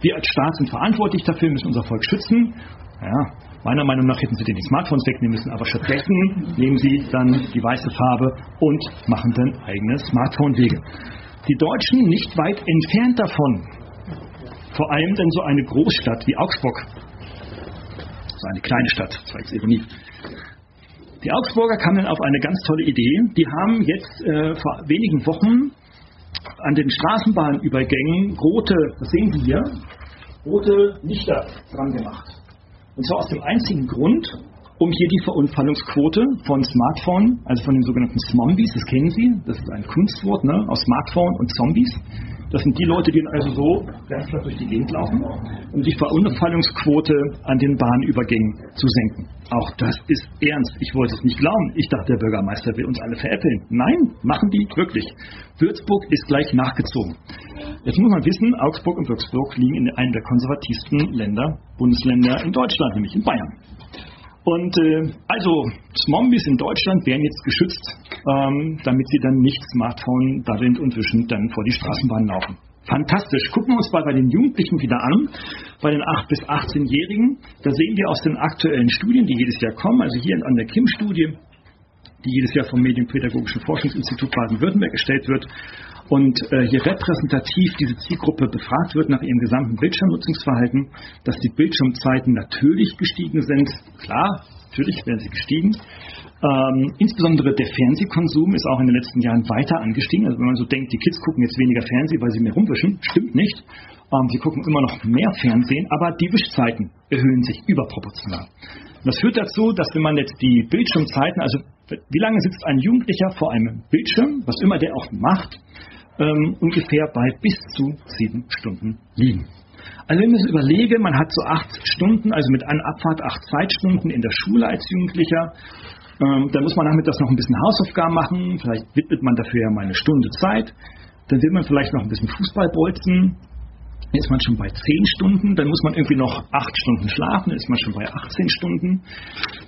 Wir als Staat sind verantwortlich dafür, müssen unser Volk schützen. Ja, Meiner Meinung nach hätten sie den die Smartphones wegnehmen müssen, aber stattdessen nehmen sie dann die weiße Farbe und machen dann eigene Smartphone-Wege. Die Deutschen nicht weit entfernt davon, vor allem denn so eine Großstadt wie Augsburg, so eine kleine Stadt, das war jetzt Ironie. Die Augsburger kamen auf eine ganz tolle Idee. Die haben jetzt äh, vor wenigen Wochen an den Straßenbahnübergängen rote, das sehen Sie hier, rote Lichter dran gemacht. Und zwar aus dem einzigen Grund, um hier die Verunfallungsquote von Smartphone, also von den sogenannten Zombies, das kennen Sie, das ist ein Kunstwort ne, aus Smartphone und Zombies. Das sind die Leute, die also so klar durch die Gegend laufen, um die Verunfallungsquote an den Bahnübergängen zu senken. Auch das ist ernst. Ich wollte es nicht glauben. Ich dachte, der Bürgermeister will uns alle veräppeln. Nein, machen die wirklich. Würzburg ist gleich nachgezogen. Jetzt muss man wissen, Augsburg und Würzburg liegen in einem der konservativsten Länder, Bundesländer in Deutschland, nämlich in Bayern. Und äh, also Zombies in Deutschland werden jetzt geschützt, ähm, damit sie dann nicht Smartphone daddelnd und wischend dann vor die Straßenbahn laufen. Fantastisch. Gucken wir uns mal bei den Jugendlichen wieder an, bei den 8- bis 18-Jährigen. Da sehen wir aus den aktuellen Studien, die jedes Jahr kommen, also hier an der KIM-Studie, die jedes Jahr vom Medienpädagogischen Forschungsinstitut Baden-Württemberg erstellt wird, und äh, hier repräsentativ diese Zielgruppe befragt wird nach ihrem gesamten Bildschirmnutzungsverhalten, dass die Bildschirmzeiten natürlich gestiegen sind. Klar, natürlich werden sie gestiegen. Ähm, insbesondere der Fernsehkonsum ist auch in den letzten Jahren weiter angestiegen. Also wenn man so denkt, die Kids gucken jetzt weniger Fernsehen, weil sie mehr rumwischen, stimmt nicht. Ähm, sie gucken immer noch mehr Fernsehen, aber die Wischzeiten erhöhen sich überproportional. Und das führt dazu, dass wenn man jetzt die Bildschirmzeiten, also wie lange sitzt ein Jugendlicher vor einem Bildschirm, was immer der auch macht, ähm, ungefähr bei bis zu sieben Stunden liegen. Also wenn ich so überlege, man hat so acht Stunden, also mit einer Abfahrt acht Zeitstunden in der Schule als Jugendlicher, ähm, dann muss man nachmittags noch ein bisschen Hausaufgaben machen, vielleicht widmet man dafür ja mal eine Stunde Zeit, dann will man vielleicht noch ein bisschen Fußball bolzen, dann ist man schon bei 10 Stunden, dann muss man irgendwie noch 8 Stunden schlafen, dann ist man schon bei 18 Stunden.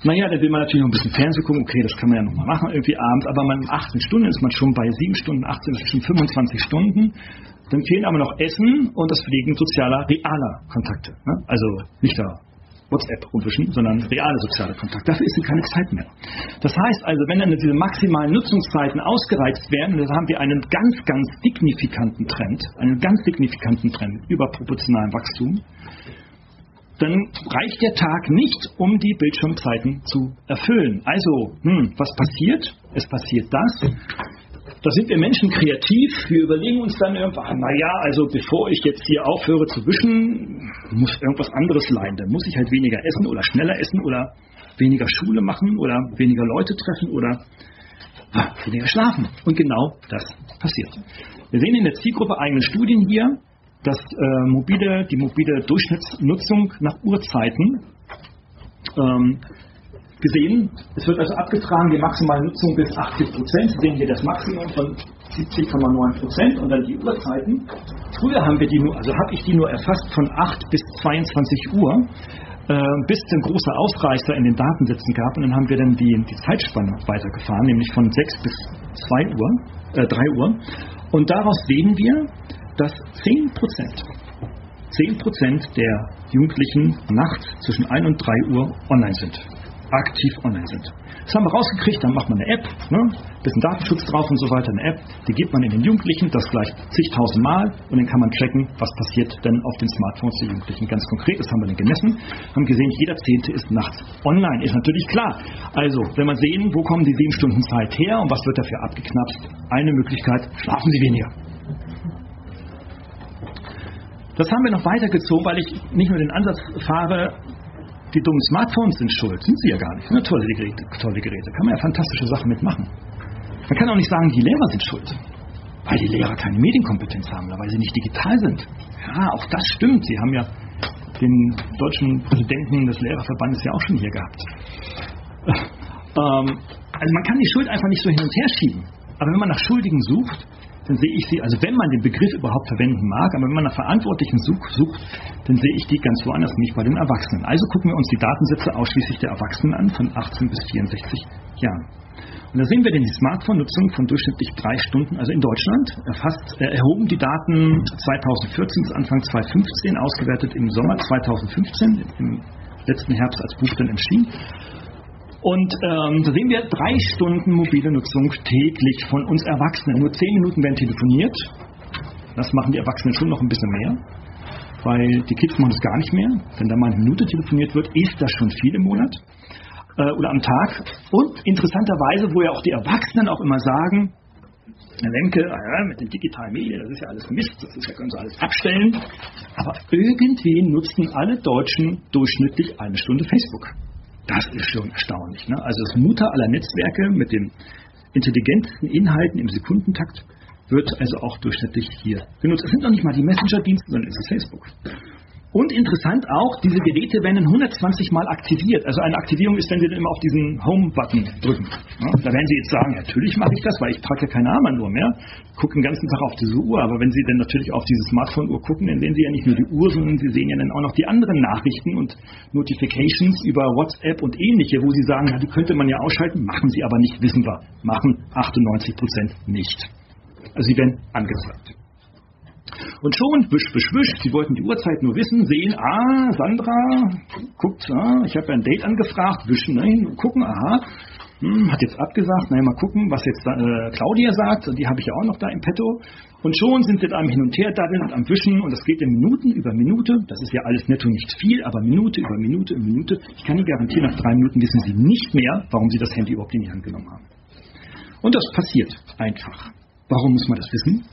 Naja, dann will man natürlich noch ein bisschen Fernsehen gucken, okay, das kann man ja nochmal machen, irgendwie abends, aber man 18 Stunden ist man schon bei 7 Stunden, 18 ist schon 25 Stunden. Dann fehlen aber noch Essen und das Pflegen sozialer, realer Kontakte. Ne? Also nicht da WhatsApp rumwischen, sondern reale soziale Kontakte. Dafür ist dann keine Zeit mehr. Das heißt also, wenn dann diese maximalen Nutzungszeiten ausgereizt werden, dann haben wir einen ganz, ganz signifikanten Trend, einen ganz signifikanten Trend überproportionalen Wachstum, dann reicht der Tag nicht, um die Bildschirmzeiten zu erfüllen. Also, hm, was passiert? Es passiert das, da sind wir Menschen kreativ. Wir überlegen uns dann irgendwann, naja, also bevor ich jetzt hier aufhöre zu wischen, muss irgendwas anderes leiden. Dann muss ich halt weniger essen oder schneller essen oder weniger Schule machen oder weniger Leute treffen oder ah, weniger schlafen. Und genau das passiert. Wir sehen in der Zielgruppe eigene Studien hier, dass äh, mobile, die mobile Durchschnittsnutzung nach Uhrzeiten ähm, gesehen. Es wird also abgetragen, die maximale Nutzung bis 80 Prozent. Sehen hier das Maximum von 70,9 Prozent und dann die Uhrzeiten. Früher haben wir die nur, also habe ich die nur erfasst von 8 bis 22 Uhr, äh, bis es ein großer Ausreißer in den Datensätzen gab und dann haben wir dann die, die Zeitspanne weitergefahren, nämlich von 6 bis 2 Uhr, äh, 3 Uhr. Und daraus sehen wir, dass 10 Prozent 10% der Jugendlichen nachts zwischen 1 und 3 Uhr online sind aktiv online sind. Das haben wir rausgekriegt, dann macht man eine App, ne? bisschen Datenschutz drauf und so weiter, eine App, die gibt man in den Jugendlichen, das gleich zigtausend Mal und dann kann man tracken, was passiert denn auf den Smartphones der Jugendlichen ganz konkret. Das haben wir dann gemessen, haben gesehen, jeder Zehnte ist nachts online, ist natürlich klar. Also, wenn man sehen, wo kommen die sieben Stunden Zeit her und was wird dafür abgeknapst, eine Möglichkeit, schlafen Sie weniger. Das haben wir noch weitergezogen, weil ich nicht nur den Ansatz fahre, die dummen Smartphones sind schuld. Sind sie ja gar nicht. Ne? Tolle, Geräte, tolle Geräte. Kann man ja fantastische Sachen mitmachen. Man kann auch nicht sagen, die Lehrer sind schuld. Weil die Lehrer keine Medienkompetenz haben, weil sie nicht digital sind. Ja, auch das stimmt. Sie haben ja den deutschen Präsidenten des Lehrerverbandes ja auch schon hier gehabt. Ähm, also man kann die Schuld einfach nicht so hin und her schieben. Aber wenn man nach Schuldigen sucht, dann sehe ich sie, also wenn man den Begriff überhaupt verwenden mag, aber wenn man nach Verantwortlichen sucht, dann sehe ich die ganz woanders, nicht bei den Erwachsenen. Also gucken wir uns die Datensätze ausschließlich der Erwachsenen an, von 18 bis 64 Jahren. Und da sehen wir denn die Smartphone-Nutzung von durchschnittlich drei Stunden, also in Deutschland, erfasst, äh, erhoben die Daten 2014 bis Anfang 2015, ausgewertet im Sommer 2015, im letzten Herbst als Buch dann erschien. Und ähm, da sehen wir drei Stunden mobile Nutzung täglich von uns Erwachsenen. Nur zehn Minuten werden telefoniert. Das machen die Erwachsenen schon noch ein bisschen mehr, weil die Kids machen das gar nicht mehr. Wenn da mal eine Minute telefoniert wird, ist das schon viel im Monat äh, oder am Tag. Und interessanterweise, wo ja auch die Erwachsenen auch immer sagen, Herr Lemke, ja, mit den digitalen Medien, das ist ja alles Mist, das ist ja, können Sie alles abstellen. Aber irgendwie nutzen alle Deutschen durchschnittlich eine Stunde Facebook. Das ist schon erstaunlich. Ne? Also das Mutter aller Netzwerke mit den intelligentesten Inhalten im Sekundentakt wird also auch durchschnittlich hier genutzt. Es sind noch nicht mal die Messenger-Dienste, sondern es ist Facebook. Und interessant auch, diese Geräte werden 120 Mal aktiviert. Also eine Aktivierung ist, wenn Sie dann immer auf diesen Home-Button drücken. Ja, da werden Sie jetzt sagen, natürlich mache ich das, weil ich trage ja keine Armbanduhr mehr. Gucke den ganzen Tag auf diese Uhr. Aber wenn Sie dann natürlich auf diese Smartphone-Uhr gucken, dann sehen Sie ja nicht nur die Uhr, sondern Sie sehen ja dann auch noch die anderen Nachrichten und Notifications über WhatsApp und ähnliche, wo Sie sagen, ja, die könnte man ja ausschalten, machen Sie aber nicht, wissen wir. Machen 98 Prozent nicht. Also sie werden angezeigt. Und schon, wisch, wisch, wisch, sie wollten die Uhrzeit nur wissen, sehen, ah, Sandra, guckt, ah, ich habe ein Date angefragt, wischen, nein, gucken, aha, hm, hat jetzt abgesagt, naja, mal gucken, was jetzt äh, Claudia sagt, die habe ich ja auch noch da im Petto. Und schon sind sie da am Hin und Her daddeln und am Wischen und das geht in Minuten über Minute. Das ist ja alles netto nicht viel, aber Minute über Minute über Minute. Ich kann Ihnen garantieren, nach drei Minuten wissen Sie nicht mehr, warum Sie das Handy überhaupt in die Hand genommen haben. Und das passiert einfach. Warum muss man das wissen?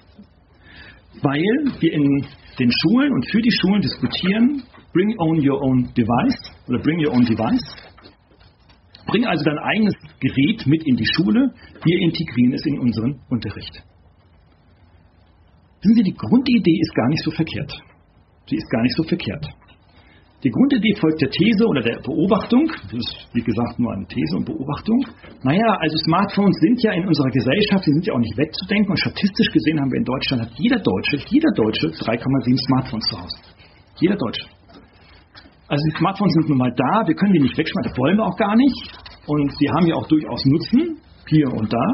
Weil wir in den Schulen und für die Schulen diskutieren, bring own your own device oder bring your own device. Bring also dein eigenes Gerät mit in die Schule, wir integrieren es in unseren Unterricht. Wissen Sie, die Grundidee ist gar nicht so verkehrt. Sie ist gar nicht so verkehrt. Die Grundidee folgt der These oder der Beobachtung, das ist wie gesagt nur eine These und Beobachtung. Naja, also Smartphones sind ja in unserer Gesellschaft, sie sind ja auch nicht wegzudenken und statistisch gesehen haben wir in Deutschland, hat jeder Deutsche, jeder Deutsche 3,7 Smartphones zu Hause. Jeder Deutsche. Also die Smartphones sind nun mal da, wir können die nicht wegschmeißen, das wollen wir auch gar nicht. Und sie haben ja auch durchaus Nutzen, hier und da.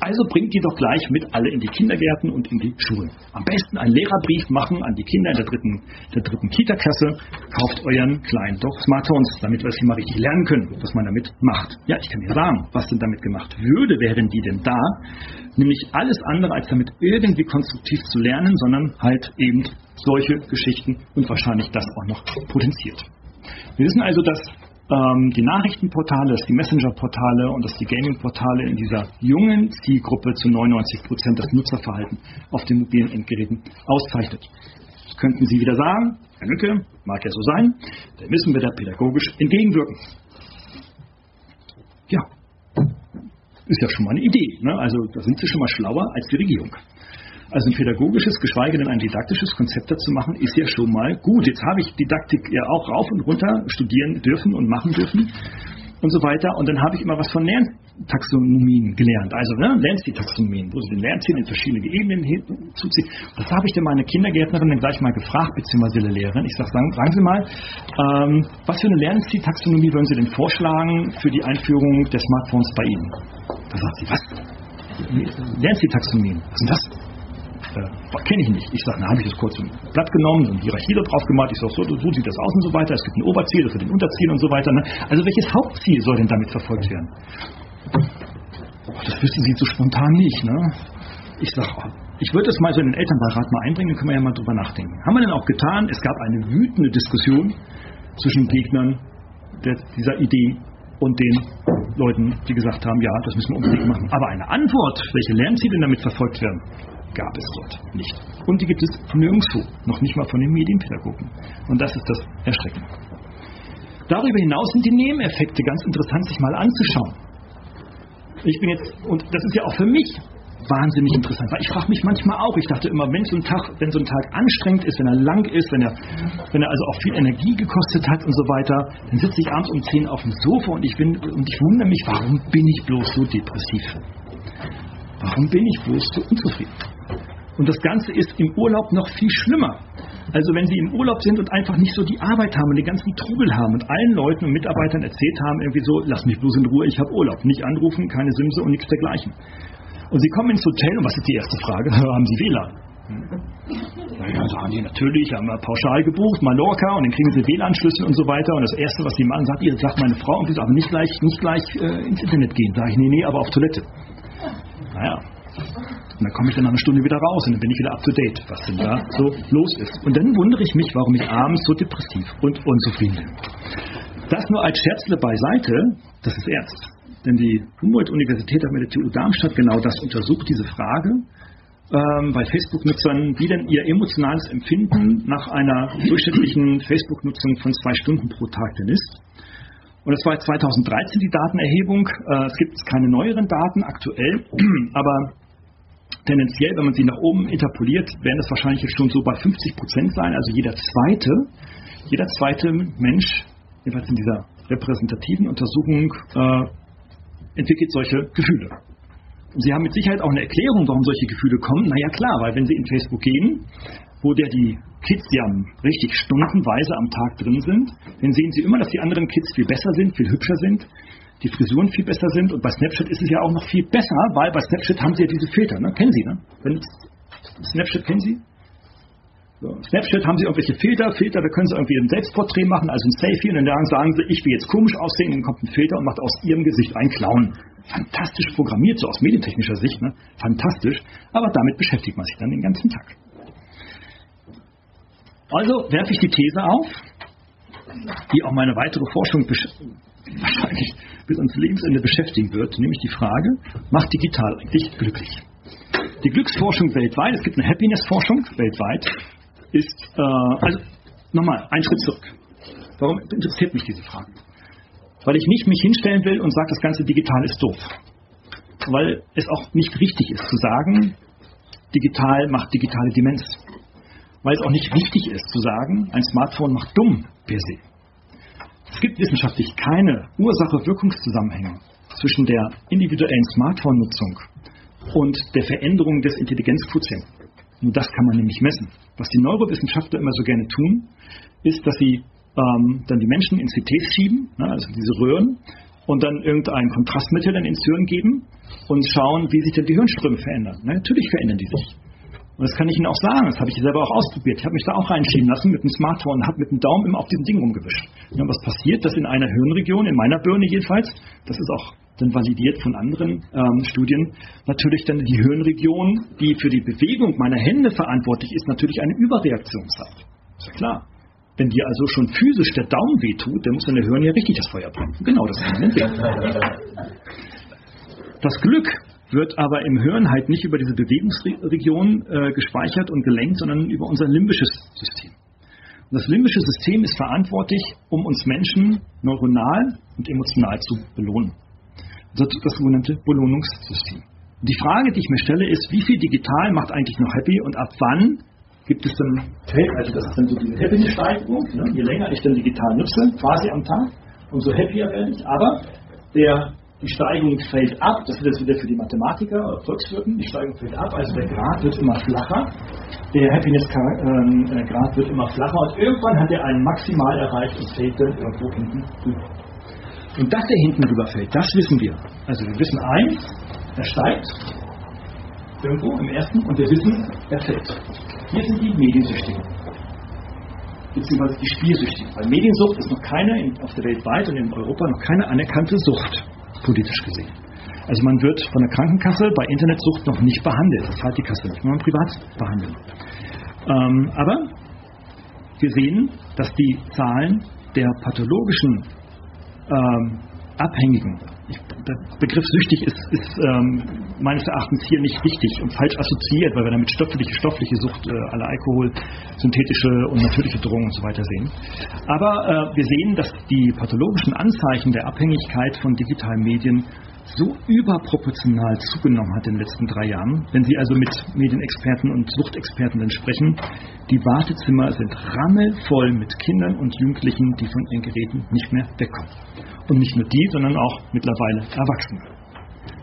Also bringt die doch gleich mit alle in die Kindergärten und in die Schulen. Am besten einen Lehrerbrief machen an die Kinder in der dritten, der dritten Kita-Klasse. Kauft euren kleinen doch Smartphones, damit wir es mal richtig lernen können, was man damit macht. Ja, ich kann dir sagen, was denn damit gemacht würde, wären die denn da. Nämlich alles andere, als damit irgendwie konstruktiv zu lernen, sondern halt eben solche Geschichten und wahrscheinlich das auch noch potenziert. Wir wissen also, dass ähm, die Nachrichtenportale, dass die Messenger-Portale und dass die Gaming-Portale in dieser jungen Zielgruppe zu 99 Prozent das Nutzerverhalten auf den mobilen Endgeräten auszeichnet. Könnten Sie wieder sagen, Herr Lücke, mag ja so sein, da müssen wir da pädagogisch entgegenwirken. Ja, ist ja schon mal eine Idee. Ne? Also da sind sie schon mal schlauer als die Regierung. Also ein pädagogisches, geschweige denn ein didaktisches Konzept dazu machen, ist ja schon mal gut. Jetzt habe ich Didaktik ja auch rauf und runter studieren dürfen und machen dürfen und so weiter. Und dann habe ich immer was von Lerntaxonomien gelernt. Also ne, Lernziel-Taxonomien, wo sie den Lernziel in verschiedene Ebenen hinzuziehen. Das habe ich dann meine Kindergärtnerin dann gleich mal gefragt, beziehungsweise die Lehrerin. Ich sage, sagen, sagen Sie mal, ähm, was für eine Lernziel-Taxonomie würden Sie denn vorschlagen für die Einführung des Smartphones bei Ihnen? Da sagt sie, was? Lernziel-Taxonomien, was ist denn das? Äh, kenne ich nicht. Ich sage, na, habe ich das kurz ein Blatt genommen, und Hierarchie da drauf gemacht. Ich sage, so, so sieht das aus und so weiter. Es gibt ein Oberziel, das wird ein Unterziel und so weiter. Ne? Also welches Hauptziel soll denn damit verfolgt werden? Das wüsste sie so spontan nicht. Ne? Ich sage, ich würde das mal so in den Elternbeirat mal einbringen, dann können wir ja mal drüber nachdenken. Haben wir denn auch getan? Es gab eine wütende Diskussion zwischen Gegnern der, dieser Idee und den Leuten, die gesagt haben, ja, das müssen wir unbedingt machen. Aber eine Antwort, welche Lernziele damit verfolgt werden, gab es dort nicht. Und die gibt es nirgendwo, noch nicht mal von den Medienpädagogen. Und das ist das Erschreckende. Darüber hinaus sind die Nebeneffekte ganz interessant, sich mal anzuschauen. Ich bin jetzt, und das ist ja auch für mich wahnsinnig interessant, weil ich frage mich manchmal auch, ich dachte immer, wenn so ein Tag, wenn so ein Tag anstrengend ist, wenn er lang ist, wenn er, wenn er also auch viel Energie gekostet hat und so weiter, dann sitze ich abends um 10 auf dem Sofa und ich bin, und ich wundere mich, warum bin ich bloß so depressiv? Warum bin ich bloß so unzufrieden? Und das Ganze ist im Urlaub noch viel schlimmer. Also wenn Sie im Urlaub sind und einfach nicht so die Arbeit haben und den ganzen Trubel haben und allen Leuten und Mitarbeitern erzählt haben, irgendwie so, lass mich bloß in Ruhe, ich habe Urlaub. Nicht anrufen, keine Simse und nichts dergleichen. Und Sie kommen ins Hotel und was ist die erste Frage? [laughs] haben Sie WLAN? Naja, sagen die natürlich, haben wir pauschal gebucht, Mallorca und dann kriegen sie WLAN-Schlüssel und so weiter. Und das Erste, was sie machen, sagt ihr, sagt meine Frau, und aber nicht gleich, nicht gleich äh, ins Internet gehen. Sage ich, nee, nee, aber auf Toilette. Naja, und dann komme ich dann nach einer Stunde wieder raus und dann bin ich wieder up to date, was denn da so los ist. Und dann wundere ich mich, warum ich abends so depressiv und unzufrieden bin. Das nur als Scherzle beiseite, das ist ernst. Denn die Humboldt-Universität hat mit der TU Darmstadt genau das untersucht, diese Frage, ähm, bei Facebook-Nutzern, wie denn ihr emotionales Empfinden nach einer durchschnittlichen Facebook-Nutzung von zwei Stunden pro Tag denn ist. Und das war 2013 die Datenerhebung. Äh, es gibt keine neueren Daten aktuell, [clears throat] aber tendenziell, wenn man sie nach oben interpoliert, werden es wahrscheinlich jetzt schon so bei 50 Prozent sein. Also jeder zweite, jeder zweite Mensch, jedenfalls in dieser repräsentativen Untersuchung, äh, entwickelt solche Gefühle. Sie haben mit Sicherheit auch eine Erklärung, warum solche Gefühle kommen. Naja klar, weil wenn Sie in Facebook gehen, wo der die Kids ja richtig stundenweise am Tag drin sind, dann sehen Sie immer, dass die anderen Kids viel besser sind, viel hübscher sind, die Frisuren viel besser sind und bei Snapchat ist es ja auch noch viel besser, weil bei Snapchat haben sie ja diese Filter, ne? Kennen Sie, ne? Wenn, Snapchat kennen Sie? So, Snapchat haben sie irgendwelche Filter, Filter, da können sie irgendwie ein Selbstporträt machen, also ein Selfie, und dann sagen sie, ich will jetzt komisch aussehen, dann kommt ein Filter und macht aus ihrem Gesicht einen Clown. Fantastisch programmiert, so aus medientechnischer Sicht, ne? Fantastisch, aber damit beschäftigt man sich dann den ganzen Tag. Also werfe ich die These auf, die auch meine weitere Forschung wahrscheinlich bis ans Lebensende beschäftigen wird, nämlich die Frage, macht digital eigentlich glücklich? Die Glücksforschung weltweit, es gibt eine Happiness-Forschung weltweit, ist, äh, also nochmal, ein Schritt zurück. Warum interessiert mich diese Frage? Weil ich nicht mich hinstellen will und sage, das ganze Digital ist doof. Weil es auch nicht richtig ist zu sagen, digital macht digitale Demenz. Weil es auch nicht richtig ist zu sagen, ein Smartphone macht dumm per se. Es gibt wissenschaftlich keine Ursache-Wirkungszusammenhänge zwischen der individuellen Smartphone-Nutzung und der Veränderung des Intelligenzquotienten. Und das kann man nämlich messen. Was die Neurowissenschaftler immer so gerne tun, ist, dass sie ähm, dann die Menschen in CTs schieben, ne, also diese Röhren, und dann irgendein Kontrastmittel dann ins Hirn geben und schauen, wie sich denn die Hirnströme verändern. Ne, natürlich verändern die sich. Und das kann ich Ihnen auch sagen, das habe ich selber auch ausprobiert. Ich habe mich da auch reinschieben lassen mit dem Smartphone und habe mit dem Daumen immer auf diesem Ding rumgewischt. Ja, was passiert, dass in einer Hirnregion, in meiner Birne jedenfalls, das ist auch dann validiert von anderen ähm, Studien, natürlich dann die Hirnregion, die für die Bewegung meiner Hände verantwortlich ist, natürlich eine Überreaktion zeigt. Ist ja klar. Wenn dir also schon physisch der Daumen wehtut, dann muss deine Hirn ja richtig das Feuer brennen. Genau, das. Das Glück wird aber im Hirn halt nicht über diese Bewegungsregion äh, gespeichert und gelenkt, sondern über unser limbisches System. Und das limbische System ist verantwortlich, um uns Menschen neuronal und emotional zu belohnen. das sogenannte Belohnungssystem. Die Frage, die ich mir stelle, ist, wie viel digital macht eigentlich noch happy und ab wann gibt es dann also das ist dann so diese Happiness-Steigerung, ne? je länger ich dann digital nutze, quasi am Tag, umso happier werde ich. Aber der, die Steigung fällt ab, das wird jetzt wieder für die Mathematiker oder Volkswirten, die Steigung fällt ab, also der Grad wird immer flacher, der Happiness-Grad äh, wird immer flacher und irgendwann hat er einen Maximal erreicht und fällt dann irgendwo hinten rüber. Und dass er hinten rüber fällt, das wissen wir. Also wir wissen eins, er steigt irgendwo im ersten und wir wissen, er fällt. Hier sind die Mediensüchtigen. Beziehungsweise die Spielsüchtigen. Weil Mediensucht ist noch keine, auf der Welt weit und in Europa noch keine anerkannte Sucht, politisch gesehen. Also man wird von der Krankenkasse bei Internetsucht noch nicht behandelt. Das zahlt die Kasse nicht, man privat behandeln. Ähm, aber wir sehen, dass die Zahlen der pathologischen ähm, Abhängigen der Begriff süchtig ist, ist ähm, meines Erachtens hier nicht richtig und falsch assoziiert, weil wir damit stoffliche, stoffliche Sucht, äh, alle Alkohol, synthetische und natürliche Drogen und so weiter sehen. Aber äh, wir sehen, dass die pathologischen Anzeichen der Abhängigkeit von digitalen Medien so überproportional zugenommen hat in den letzten drei Jahren. Wenn Sie also mit Medienexperten und Suchtexperten dann sprechen, die Wartezimmer sind rammelvoll mit Kindern und Jugendlichen, die von ihren Geräten nicht mehr wegkommen. Und nicht nur die, sondern auch mittlerweile Erwachsene.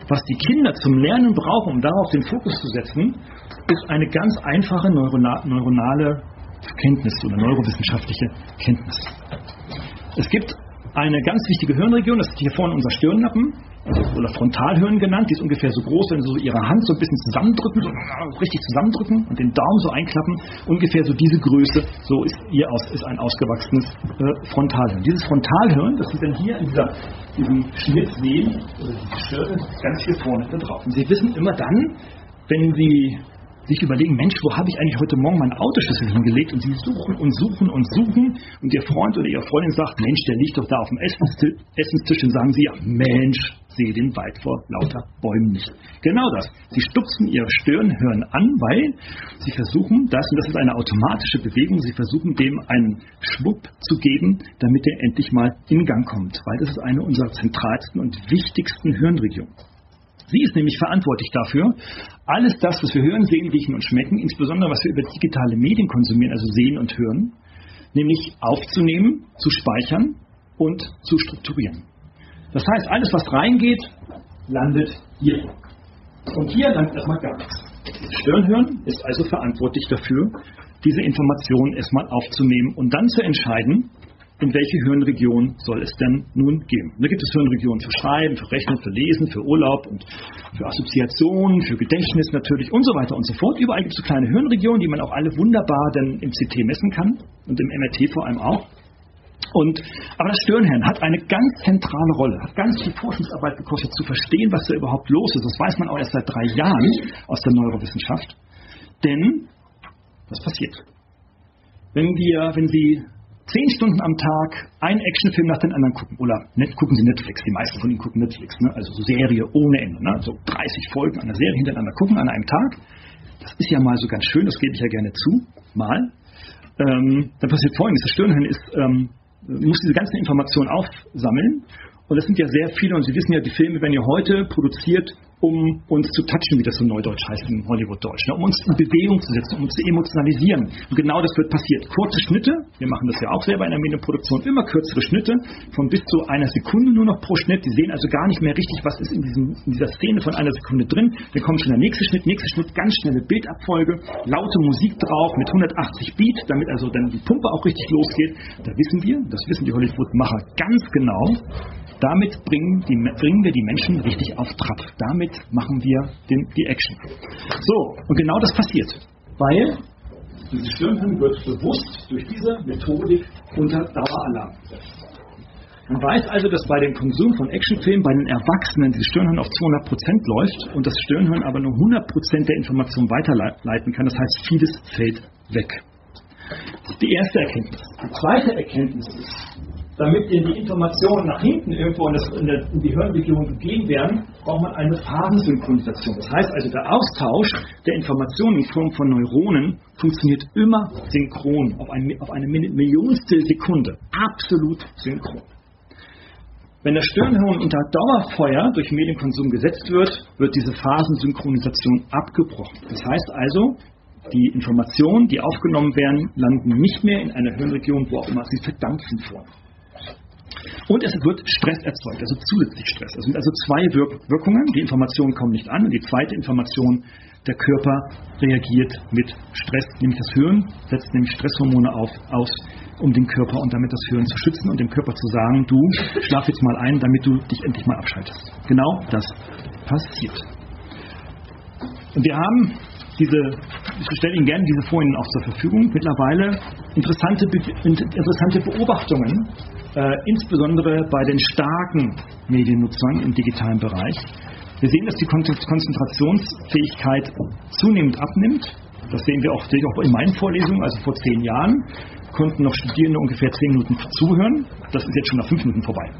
Was die Kinder zum Lernen brauchen, um darauf den Fokus zu setzen, ist eine ganz einfache neuronale Kenntnis oder neurowissenschaftliche Kenntnis. Es gibt eine ganz wichtige Hirnregion, das ist hier vorne unser Stirnlappen also, oder Frontalhirn genannt, die ist ungefähr so groß, wenn Sie so Ihre Hand so ein bisschen zusammendrücken, so richtig zusammendrücken und den Daumen so einklappen, ungefähr so diese Größe, so ist, ihr aus, ist ein ausgewachsenes äh, Frontalhirn. Dieses Frontalhirn, das Sie dann hier in dieser, diesem Schnitt sehen, oder diese Schirme, ganz hier vorne da drauf. Und Sie wissen immer dann, wenn Sie sich überlegen, Mensch, wo habe ich eigentlich heute Morgen meinen Autoschlüssel hingelegt? Und sie suchen und suchen und suchen und ihr Freund oder ihre Freundin sagt, Mensch, der liegt doch da auf dem Essenstisch und sagen sie, ja, Mensch, sehe den Wald vor lauter Bäumen nicht. Genau das. Sie stupsen ihr Stirnhirn an, weil sie versuchen, das, und das ist eine automatische Bewegung, sie versuchen dem einen Schwupp zu geben, damit er endlich mal in Gang kommt, weil das ist eine unserer zentralsten und wichtigsten Hirnregionen. Sie ist nämlich verantwortlich dafür, alles das, was wir hören, sehen, riechen und schmecken, insbesondere was wir über digitale Medien konsumieren, also sehen und hören, nämlich aufzunehmen, zu speichern und zu strukturieren. Das heißt, alles, was reingeht, landet hier. Und hier landet erstmal gar nichts. Das Stirnhirn ist also verantwortlich dafür, diese Informationen erstmal aufzunehmen und dann zu entscheiden, in welche Hirnregion soll es denn nun gehen. da gibt es Hirnregionen für Schreiben, für Rechnen, für Lesen, für Urlaub und für Assoziationen, für Gedächtnis natürlich und so weiter und so fort. Überall gibt es so kleine Hirnregionen, die man auch alle wunderbar dann im CT messen kann und im MRT vor allem auch. Und, aber das Stirnhirn hat eine ganz zentrale Rolle, hat ganz viel Forschungsarbeit gekostet, zu verstehen, was da überhaupt los ist. Das weiß man auch erst seit drei Jahren aus der Neurowissenschaft. Denn, was passiert? Wenn wir, wenn Sie zehn Stunden am Tag einen Actionfilm nach dem anderen gucken. Oder net, gucken Sie Netflix, die meisten von Ihnen gucken Netflix, ne? also so Serie ohne Ende. Ne? So 30 Folgen einer Serie hintereinander gucken an einem Tag. Das ist ja mal so ganz schön, das gebe ich ja gerne zu, mal. Ähm, dann passiert folgendes, das Stirnhirn ist, ähm, muss diese ganzen Informationen aufsammeln. Und das sind ja sehr viele, und Sie wissen ja, die Filme werden ja heute produziert um uns zu touchen, wie das so neudeutsch heißt in Hollywood-Deutsch, ne? um uns in Bewegung zu setzen, um uns zu emotionalisieren. Und genau das wird passiert. Kurze Schnitte, wir machen das ja auch selber in der Medienproduktion, immer kürzere Schnitte, von bis zu einer Sekunde nur noch pro Schnitt. Die sehen also gar nicht mehr richtig, was ist in, diesem, in dieser Szene von einer Sekunde drin. Dann kommt schon der nächste Schnitt, nächster Schnitt, ganz schnelle Bildabfolge, laute Musik drauf mit 180 Beat, damit also dann die Pumpe auch richtig losgeht. Da wissen wir, das wissen die Hollywood-Macher ganz genau, damit bringen, die, bringen, wir die Menschen richtig auf Trab. Damit machen wir den, die Action. So, und genau das passiert. Weil dieses Stirnhirn wird bewusst durch diese Methodik unter Daueralarm gesetzt. Man weiß also, dass bei dem Konsum von Actionfilmen bei den Erwachsenen dieses Stirnhirn auf 200% läuft und das Stirnhirn aber nur 100% der Information weiterleiten kann. Das heißt, vieles fällt weg. Das ist die erste Erkenntnis. Die zweite Erkenntnis ist, damit in die Informationen nach hinten irgendwo in, das, in, der, in die Hirnregion gegeben werden, braucht man eine Phasensynchronisation. Das heißt also, der Austausch der Informationen in Form von Neuronen funktioniert immer synchron, auf, ein, auf eine Millionstel Sekunde. Absolut synchron. Wenn das Stirnhirn unter Dauerfeuer durch Medienkonsum gesetzt wird, wird diese Phasensynchronisation abgebrochen. Das heißt also, die Informationen, die aufgenommen werden, landen nicht mehr in einer Hirnregion, wo auch immer sie verdampfen vor. Und es wird Stress erzeugt, also zusätzlich Stress. Es sind also zwei Wirk Wirkungen. Die Informationen kommen nicht an und die zweite Information, der Körper reagiert mit Stress, nämlich das Hirn setzt nämlich Stresshormone auf, aus, um den Körper und damit das Hirn zu schützen und dem Körper zu sagen, du schlaf jetzt mal ein, damit du dich endlich mal abschaltest. Genau das passiert. Und wir haben diese, ich stelle Ihnen gerne diese Folien auch zur Verfügung, mittlerweile interessante, interessante Beobachtungen, äh, insbesondere bei den starken Mediennutzern im digitalen Bereich. Wir sehen, dass die Konzentrationsfähigkeit zunehmend abnimmt. Das sehen wir auch, auch in meinen Vorlesungen, also vor zehn Jahren konnten noch Studierende ungefähr zehn Minuten zuhören. Das ist jetzt schon nach fünf Minuten vorbei.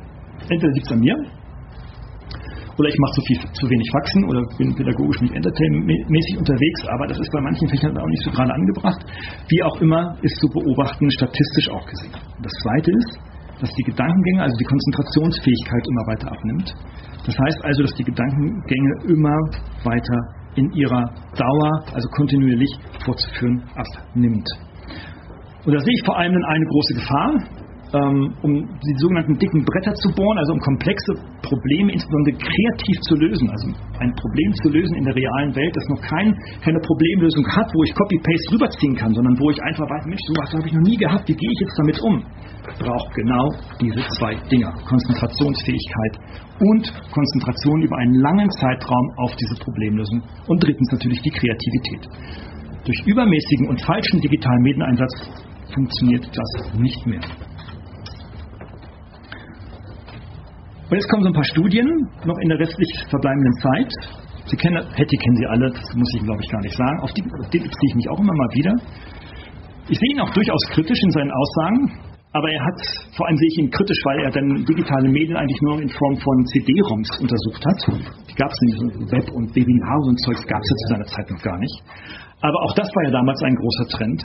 Entweder liegt es an mir, oder ich mache zu, viel, zu wenig Faxen oder bin pädagogisch nicht entertainmentmäßig unterwegs, aber das ist bei manchen Fächern auch nicht so gerade angebracht. Wie auch immer ist zu beobachten, statistisch auch gesehen. Das Zweite ist, dass die Gedankengänge, also die Konzentrationsfähigkeit immer weiter abnimmt. Das heißt also, dass die Gedankengänge immer weiter in ihrer Dauer, also kontinuierlich fortzuführen, abnimmt. Und da sehe ich vor allem eine große Gefahr, um die sogenannten dicken Bretter zu bohren, also um komplexe Probleme insbesondere kreativ zu lösen. Also ein Problem zu lösen in der realen Welt, das noch kein, keine Problemlösung hat, wo ich Copy-Paste rüberziehen kann, sondern wo ich einfach weiß, Mensch, sowas habe ich noch nie gehabt, wie gehe ich jetzt damit um? Braucht genau diese zwei Dinger, Konzentrationsfähigkeit und Konzentration über einen langen Zeitraum auf diese Problemlösung. Und drittens natürlich die Kreativität. Durch übermäßigen und falschen digitalen Medieneinsatz funktioniert das nicht mehr. Und jetzt kommen so ein paar Studien, noch in der restlich verbleibenden Zeit. Sie kennen, Hetty kennen Sie alle, das muss ich glaube ich gar nicht sagen. Auf die, auf die beziehe ich mich auch immer mal wieder. Ich sehe ihn auch durchaus kritisch in seinen Aussagen, aber er hat, vor allem sehe ich ihn kritisch, weil er dann digitale Medien eigentlich nur in Form von CD-ROMs untersucht hat. Die gab es so Web und Webinar und Zeugs gab es ja zu seiner Zeit noch gar nicht. Aber auch das war ja damals ein großer Trend.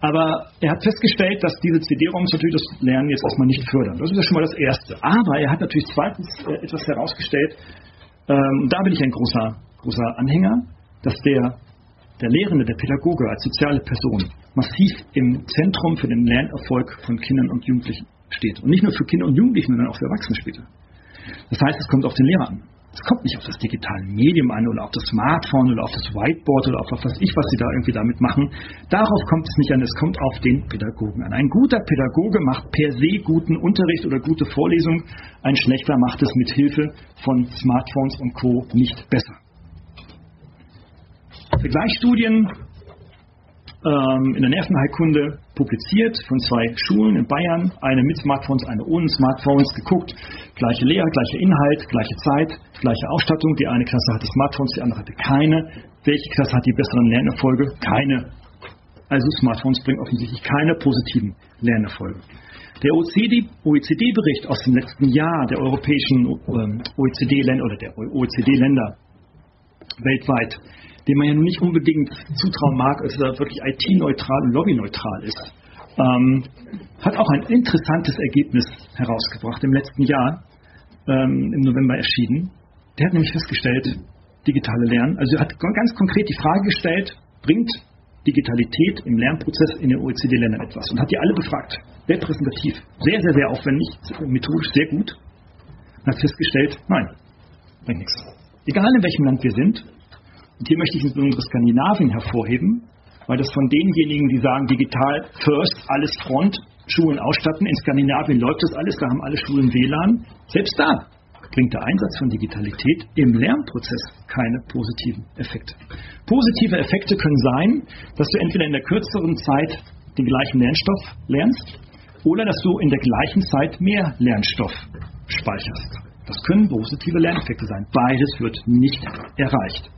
Aber er hat festgestellt, dass diese CD-ROMs natürlich das Lernen jetzt erstmal nicht fördern. Das ist ja schon mal das Erste. Aber er hat natürlich zweitens äh, etwas herausgestellt, ähm, da bin ich ein großer, großer Anhänger, dass der, der Lehrende, der Pädagoge als soziale Person massiv im Zentrum für den Lernerfolg von Kindern und Jugendlichen steht. Und nicht nur für Kinder und Jugendliche, sondern auch für Erwachsene später. Das heißt, es kommt auf den Lehrer an. Es kommt nicht auf das digitale Medium an oder auf das Smartphone oder auf das Whiteboard oder auf was ich, was sie da irgendwie damit machen. Darauf kommt es nicht an, es kommt auf den Pädagogen an. Ein guter Pädagoge macht per se guten Unterricht oder gute Vorlesung, ein schlechter macht es mit Hilfe von Smartphones und Co. nicht besser. Vergleichsstudien ähm, in der Nervenheilkunde publiziert von zwei Schulen in Bayern, eine mit Smartphones, eine ohne Smartphones, geguckt, gleiche Lehrer, gleicher Inhalt, gleiche Zeit, gleiche Ausstattung. Die eine Klasse hatte Smartphones, die andere hatte keine. Welche Klasse hat die besseren Lernerfolge? Keine. Also Smartphones bringen offensichtlich keine positiven Lernerfolge. Der OECD-Bericht aus dem letzten Jahr der europäischen ähm, OECD-Länder oder der OECD-Länder weltweit dem man ja nun nicht unbedingt zutrauen mag, dass er wirklich IT-neutral und lobbyneutral ist, ähm, hat auch ein interessantes Ergebnis herausgebracht im letzten Jahr, ähm, im November erschienen. Der hat nämlich festgestellt, digitale Lernen, also er hat ganz konkret die Frage gestellt, bringt Digitalität im Lernprozess in den OECD-Ländern etwas und hat die alle befragt. Repräsentativ, sehr, sehr, sehr aufwendig, methodisch sehr gut. Und hat festgestellt, nein, bringt nichts. Egal in welchem Land wir sind, und hier möchte ich insbesondere Skandinavien hervorheben, weil das von denjenigen, die sagen, digital first, alles Front, Schulen ausstatten, in Skandinavien läuft das alles, da haben alle Schulen WLAN. Selbst da bringt der Einsatz von Digitalität im Lernprozess keine positiven Effekte. Positive Effekte können sein, dass du entweder in der kürzeren Zeit den gleichen Lernstoff lernst oder dass du in der gleichen Zeit mehr Lernstoff speicherst. Das können positive Lerneffekte sein. Beides wird nicht erreicht.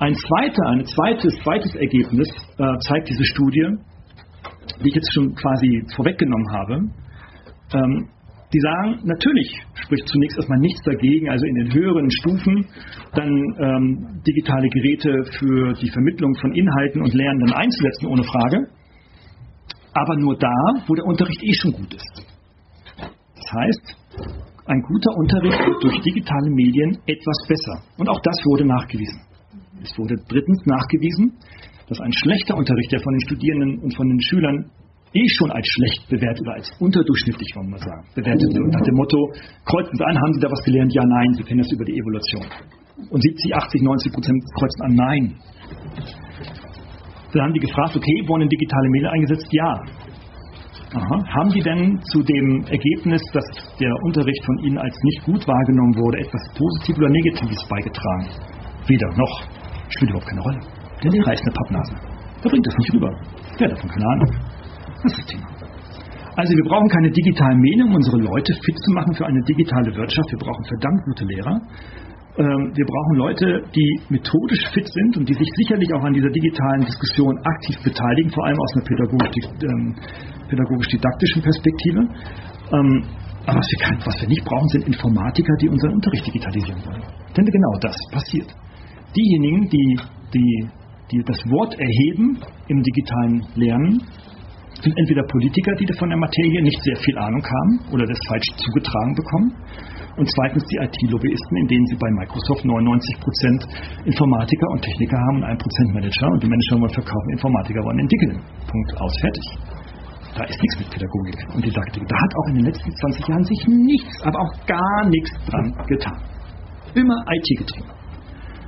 Ein zweiter, ein zweites, zweites Ergebnis äh, zeigt diese Studie, die ich jetzt schon quasi vorweggenommen habe. Ähm, die sagen, natürlich spricht zunächst erstmal nichts dagegen, also in den höheren Stufen dann ähm, digitale Geräte für die Vermittlung von Inhalten und Lernen dann einzusetzen, ohne Frage. Aber nur da, wo der Unterricht eh schon gut ist. Das heißt, ein guter Unterricht wird durch digitale Medien etwas besser. Und auch das wurde nachgewiesen. Es wurde drittens nachgewiesen, dass ein schlechter Unterricht, der von den Studierenden und von den Schülern eh schon als schlecht bewertet oder als unterdurchschnittlich, wollen wir sagen, bewertet wird. Nach dem Motto, kreuzen Sie an, haben Sie da was gelernt? Ja, nein, Sie kennen das über die Evolution. Und 70, 80, 90 Prozent kreuzen an Nein. Dann haben die gefragt, okay, wurden digitale Medien eingesetzt? Ja. Aha. Haben die denn zu dem Ergebnis, dass der Unterricht von Ihnen als nicht gut wahrgenommen wurde, etwas Positives oder Negatives beigetragen? Weder noch. Spielt überhaupt keine Rolle. Der Lehrer ist eine Pappnase. Der bringt das nicht rüber. Der hat davon keine Ahnung. Das ist das Thema. Also wir brauchen keine digitalen Medien, um unsere Leute fit zu machen für eine digitale Wirtschaft. Wir brauchen verdammt gute Lehrer. Ähm, wir brauchen Leute, die methodisch fit sind und die sich sicherlich auch an dieser digitalen Diskussion aktiv beteiligen, vor allem aus einer ähm, pädagogisch-didaktischen Perspektive. Ähm, aber was wir, was wir nicht brauchen, sind Informatiker, die unseren Unterricht digitalisieren wollen. Denn genau das passiert. Diejenigen, die, die, die das Wort erheben im digitalen Lernen, sind entweder Politiker, die von der Materie nicht sehr viel Ahnung haben oder das falsch zugetragen bekommen, und zweitens die IT-Lobbyisten, in denen sie bei Microsoft 99% Informatiker und Techniker haben und 1% Manager und die Manager wollen verkaufen, Informatiker wollen entwickeln. Punkt, aus, fertig. Da ist nichts mit Pädagogik und Didaktik. Da hat auch in den letzten 20 Jahren sich nichts, aber auch gar nichts dran getan. Immer IT getrieben.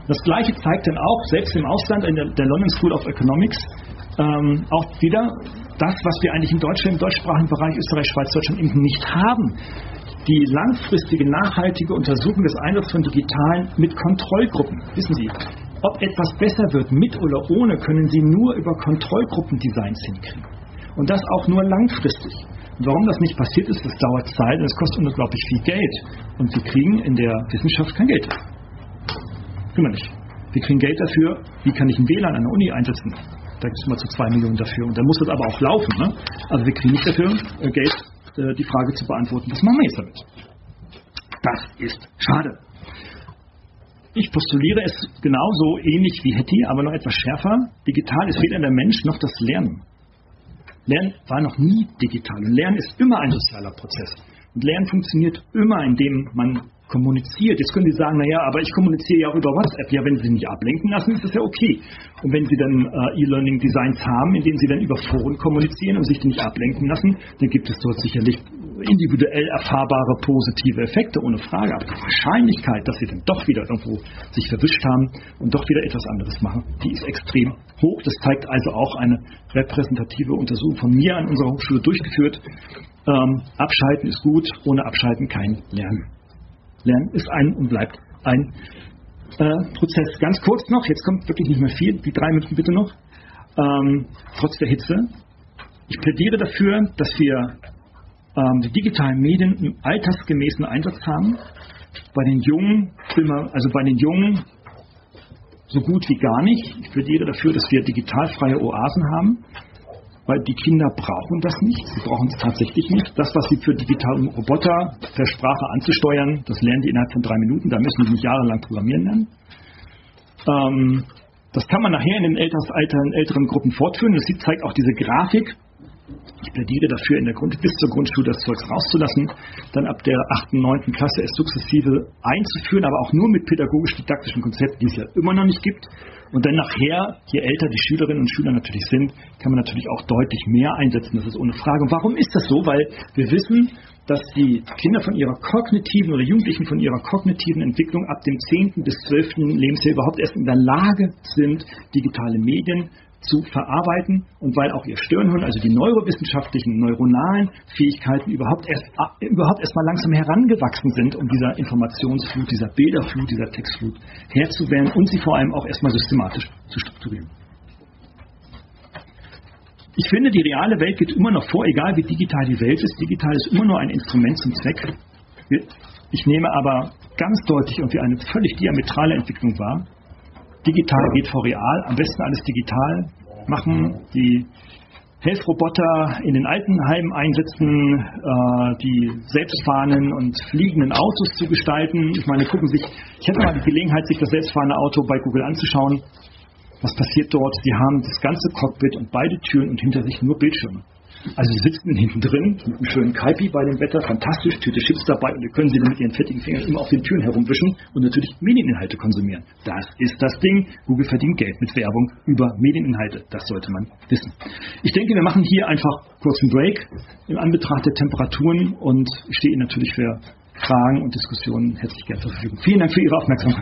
Das Gleiche zeigt dann auch, selbst im Ausland, in der, der London School of Economics, ähm, auch wieder das, was wir eigentlich in Deutschland, im deutschsprachigen Bereich, Österreich, Schweiz, Deutschland eben nicht haben die langfristige, nachhaltige Untersuchung des Einsatzes von Digitalen mit Kontrollgruppen. Wissen Sie, ob etwas besser wird mit oder ohne, können Sie nur über Kontrollgruppendesigns hinkriegen. Und das auch nur langfristig. Und warum das nicht passiert ist, das dauert Zeit und es kostet unglaublich viel Geld. Und Sie kriegen in der Wissenschaft kein Geld. Können wir kriegen Geld dafür, wie kann ich ein WLAN an der Uni einsetzen. Da gibt es immer zu zwei Millionen dafür. Und dann muss das aber auch laufen. Ne? Also wir kriegen nicht dafür äh, Geld äh, die Frage zu beantworten, was machen wir jetzt damit? Das ist schade. Ich postuliere es genauso ähnlich wie Hetty, aber noch etwas schärfer. Digital ist weder der Mensch noch das Lernen. Lernen war noch nie digital. Und Lernen ist immer ein sozialer Prozess. Und Lernen funktioniert immer, indem man kommuniziert. Jetzt können Sie sagen, naja, aber ich kommuniziere ja auch über WhatsApp. Ja, wenn Sie nicht ablenken lassen, ist das ja okay. Und wenn Sie dann äh, E-Learning-Designs haben, in denen Sie dann über Foren kommunizieren und sich nicht ablenken lassen, dann gibt es dort sicherlich individuell erfahrbare positive Effekte, ohne Frage. Aber die Wahrscheinlichkeit, dass Sie dann doch wieder irgendwo sich verwischt haben und doch wieder etwas anderes machen, die ist extrem hoch. Das zeigt also auch eine repräsentative Untersuchung von mir an unserer Hochschule durchgeführt. Ähm, abschalten ist gut, ohne Abschalten kein Lernen. Lernen ist ein und bleibt ein äh, Prozess. Ganz kurz noch, jetzt kommt wirklich nicht mehr viel, die drei Minuten bitte noch. Ähm, trotz der Hitze. Ich plädiere dafür, dass wir ähm, die digitalen Medien im altersgemäßen Einsatz haben. Bei den Jungen, also bei den Jungen so gut wie gar nicht. Ich plädiere dafür, dass wir digitalfreie Oasen haben weil die Kinder brauchen das nicht. Sie brauchen es tatsächlich nicht. Das, was sie für digitale Roboter per Sprache anzusteuern, das lernen die innerhalb von drei Minuten. Da müssen sie nicht jahrelang programmieren lernen. Ähm, das kann man nachher in den älteren, älteren Gruppen fortführen. Das zeigt auch diese Grafik. Ich plädiere dafür, in der Grund bis zur Grundschule das Zeugs rauszulassen, dann ab der 8., 9. Klasse es sukzessive einzuführen, aber auch nur mit pädagogisch-didaktischen Konzepten, die es ja immer noch nicht gibt. Und dann nachher, je älter die Schülerinnen und Schüler natürlich sind, kann man natürlich auch deutlich mehr einsetzen. Das ist ohne Frage. Und warum ist das so? Weil wir wissen, dass die Kinder von ihrer kognitiven oder Jugendlichen von ihrer kognitiven Entwicklung ab dem 10. bis 12. Lebensjahr überhaupt erst in der Lage sind, digitale Medien zu verarbeiten und weil auch ihr Stirnhirn, also die neurowissenschaftlichen, neuronalen Fähigkeiten überhaupt erst, äh, überhaupt erst mal langsam herangewachsen sind, um dieser Informationsflut, dieser Bilderflut, dieser Textflut Herr zu werden und sie vor allem auch erstmal systematisch zu strukturieren. Ich finde, die reale Welt geht immer noch vor, egal wie digital die Welt ist. Digital ist immer nur ein Instrument zum Zweck. Ich nehme aber ganz deutlich und wie eine völlig diametrale Entwicklung wahr, digital geht vor real, am besten alles digital machen, die Helfroboter in den Altenheimen einsetzen, äh, die selbstfahrenden und fliegenden Autos zu gestalten. Ich meine, gucken sich, ich hatte mal die Gelegenheit, sich das selbstfahrende Auto bei Google anzuschauen. Was passiert dort? Sie haben das ganze Cockpit und beide Türen und hinter sich nur Bildschirme. Also sie sitzen hinten drin mit einem schönen Kaipi bei dem Wetter, fantastisch, Tüte Chips dabei und wir können sie mit ihren fettigen Fingern immer auf den Türen herumwischen und natürlich Medieninhalte konsumieren. Das ist das Ding. Google verdient Geld mit Werbung über Medieninhalte. Das sollte man wissen. Ich denke, wir machen hier einfach kurz einen Break im Anbetracht der Temperaturen und ich stehe Ihnen natürlich für Fragen und Diskussionen herzlich gerne zur Verfügung. Vielen Dank für Ihre Aufmerksamkeit.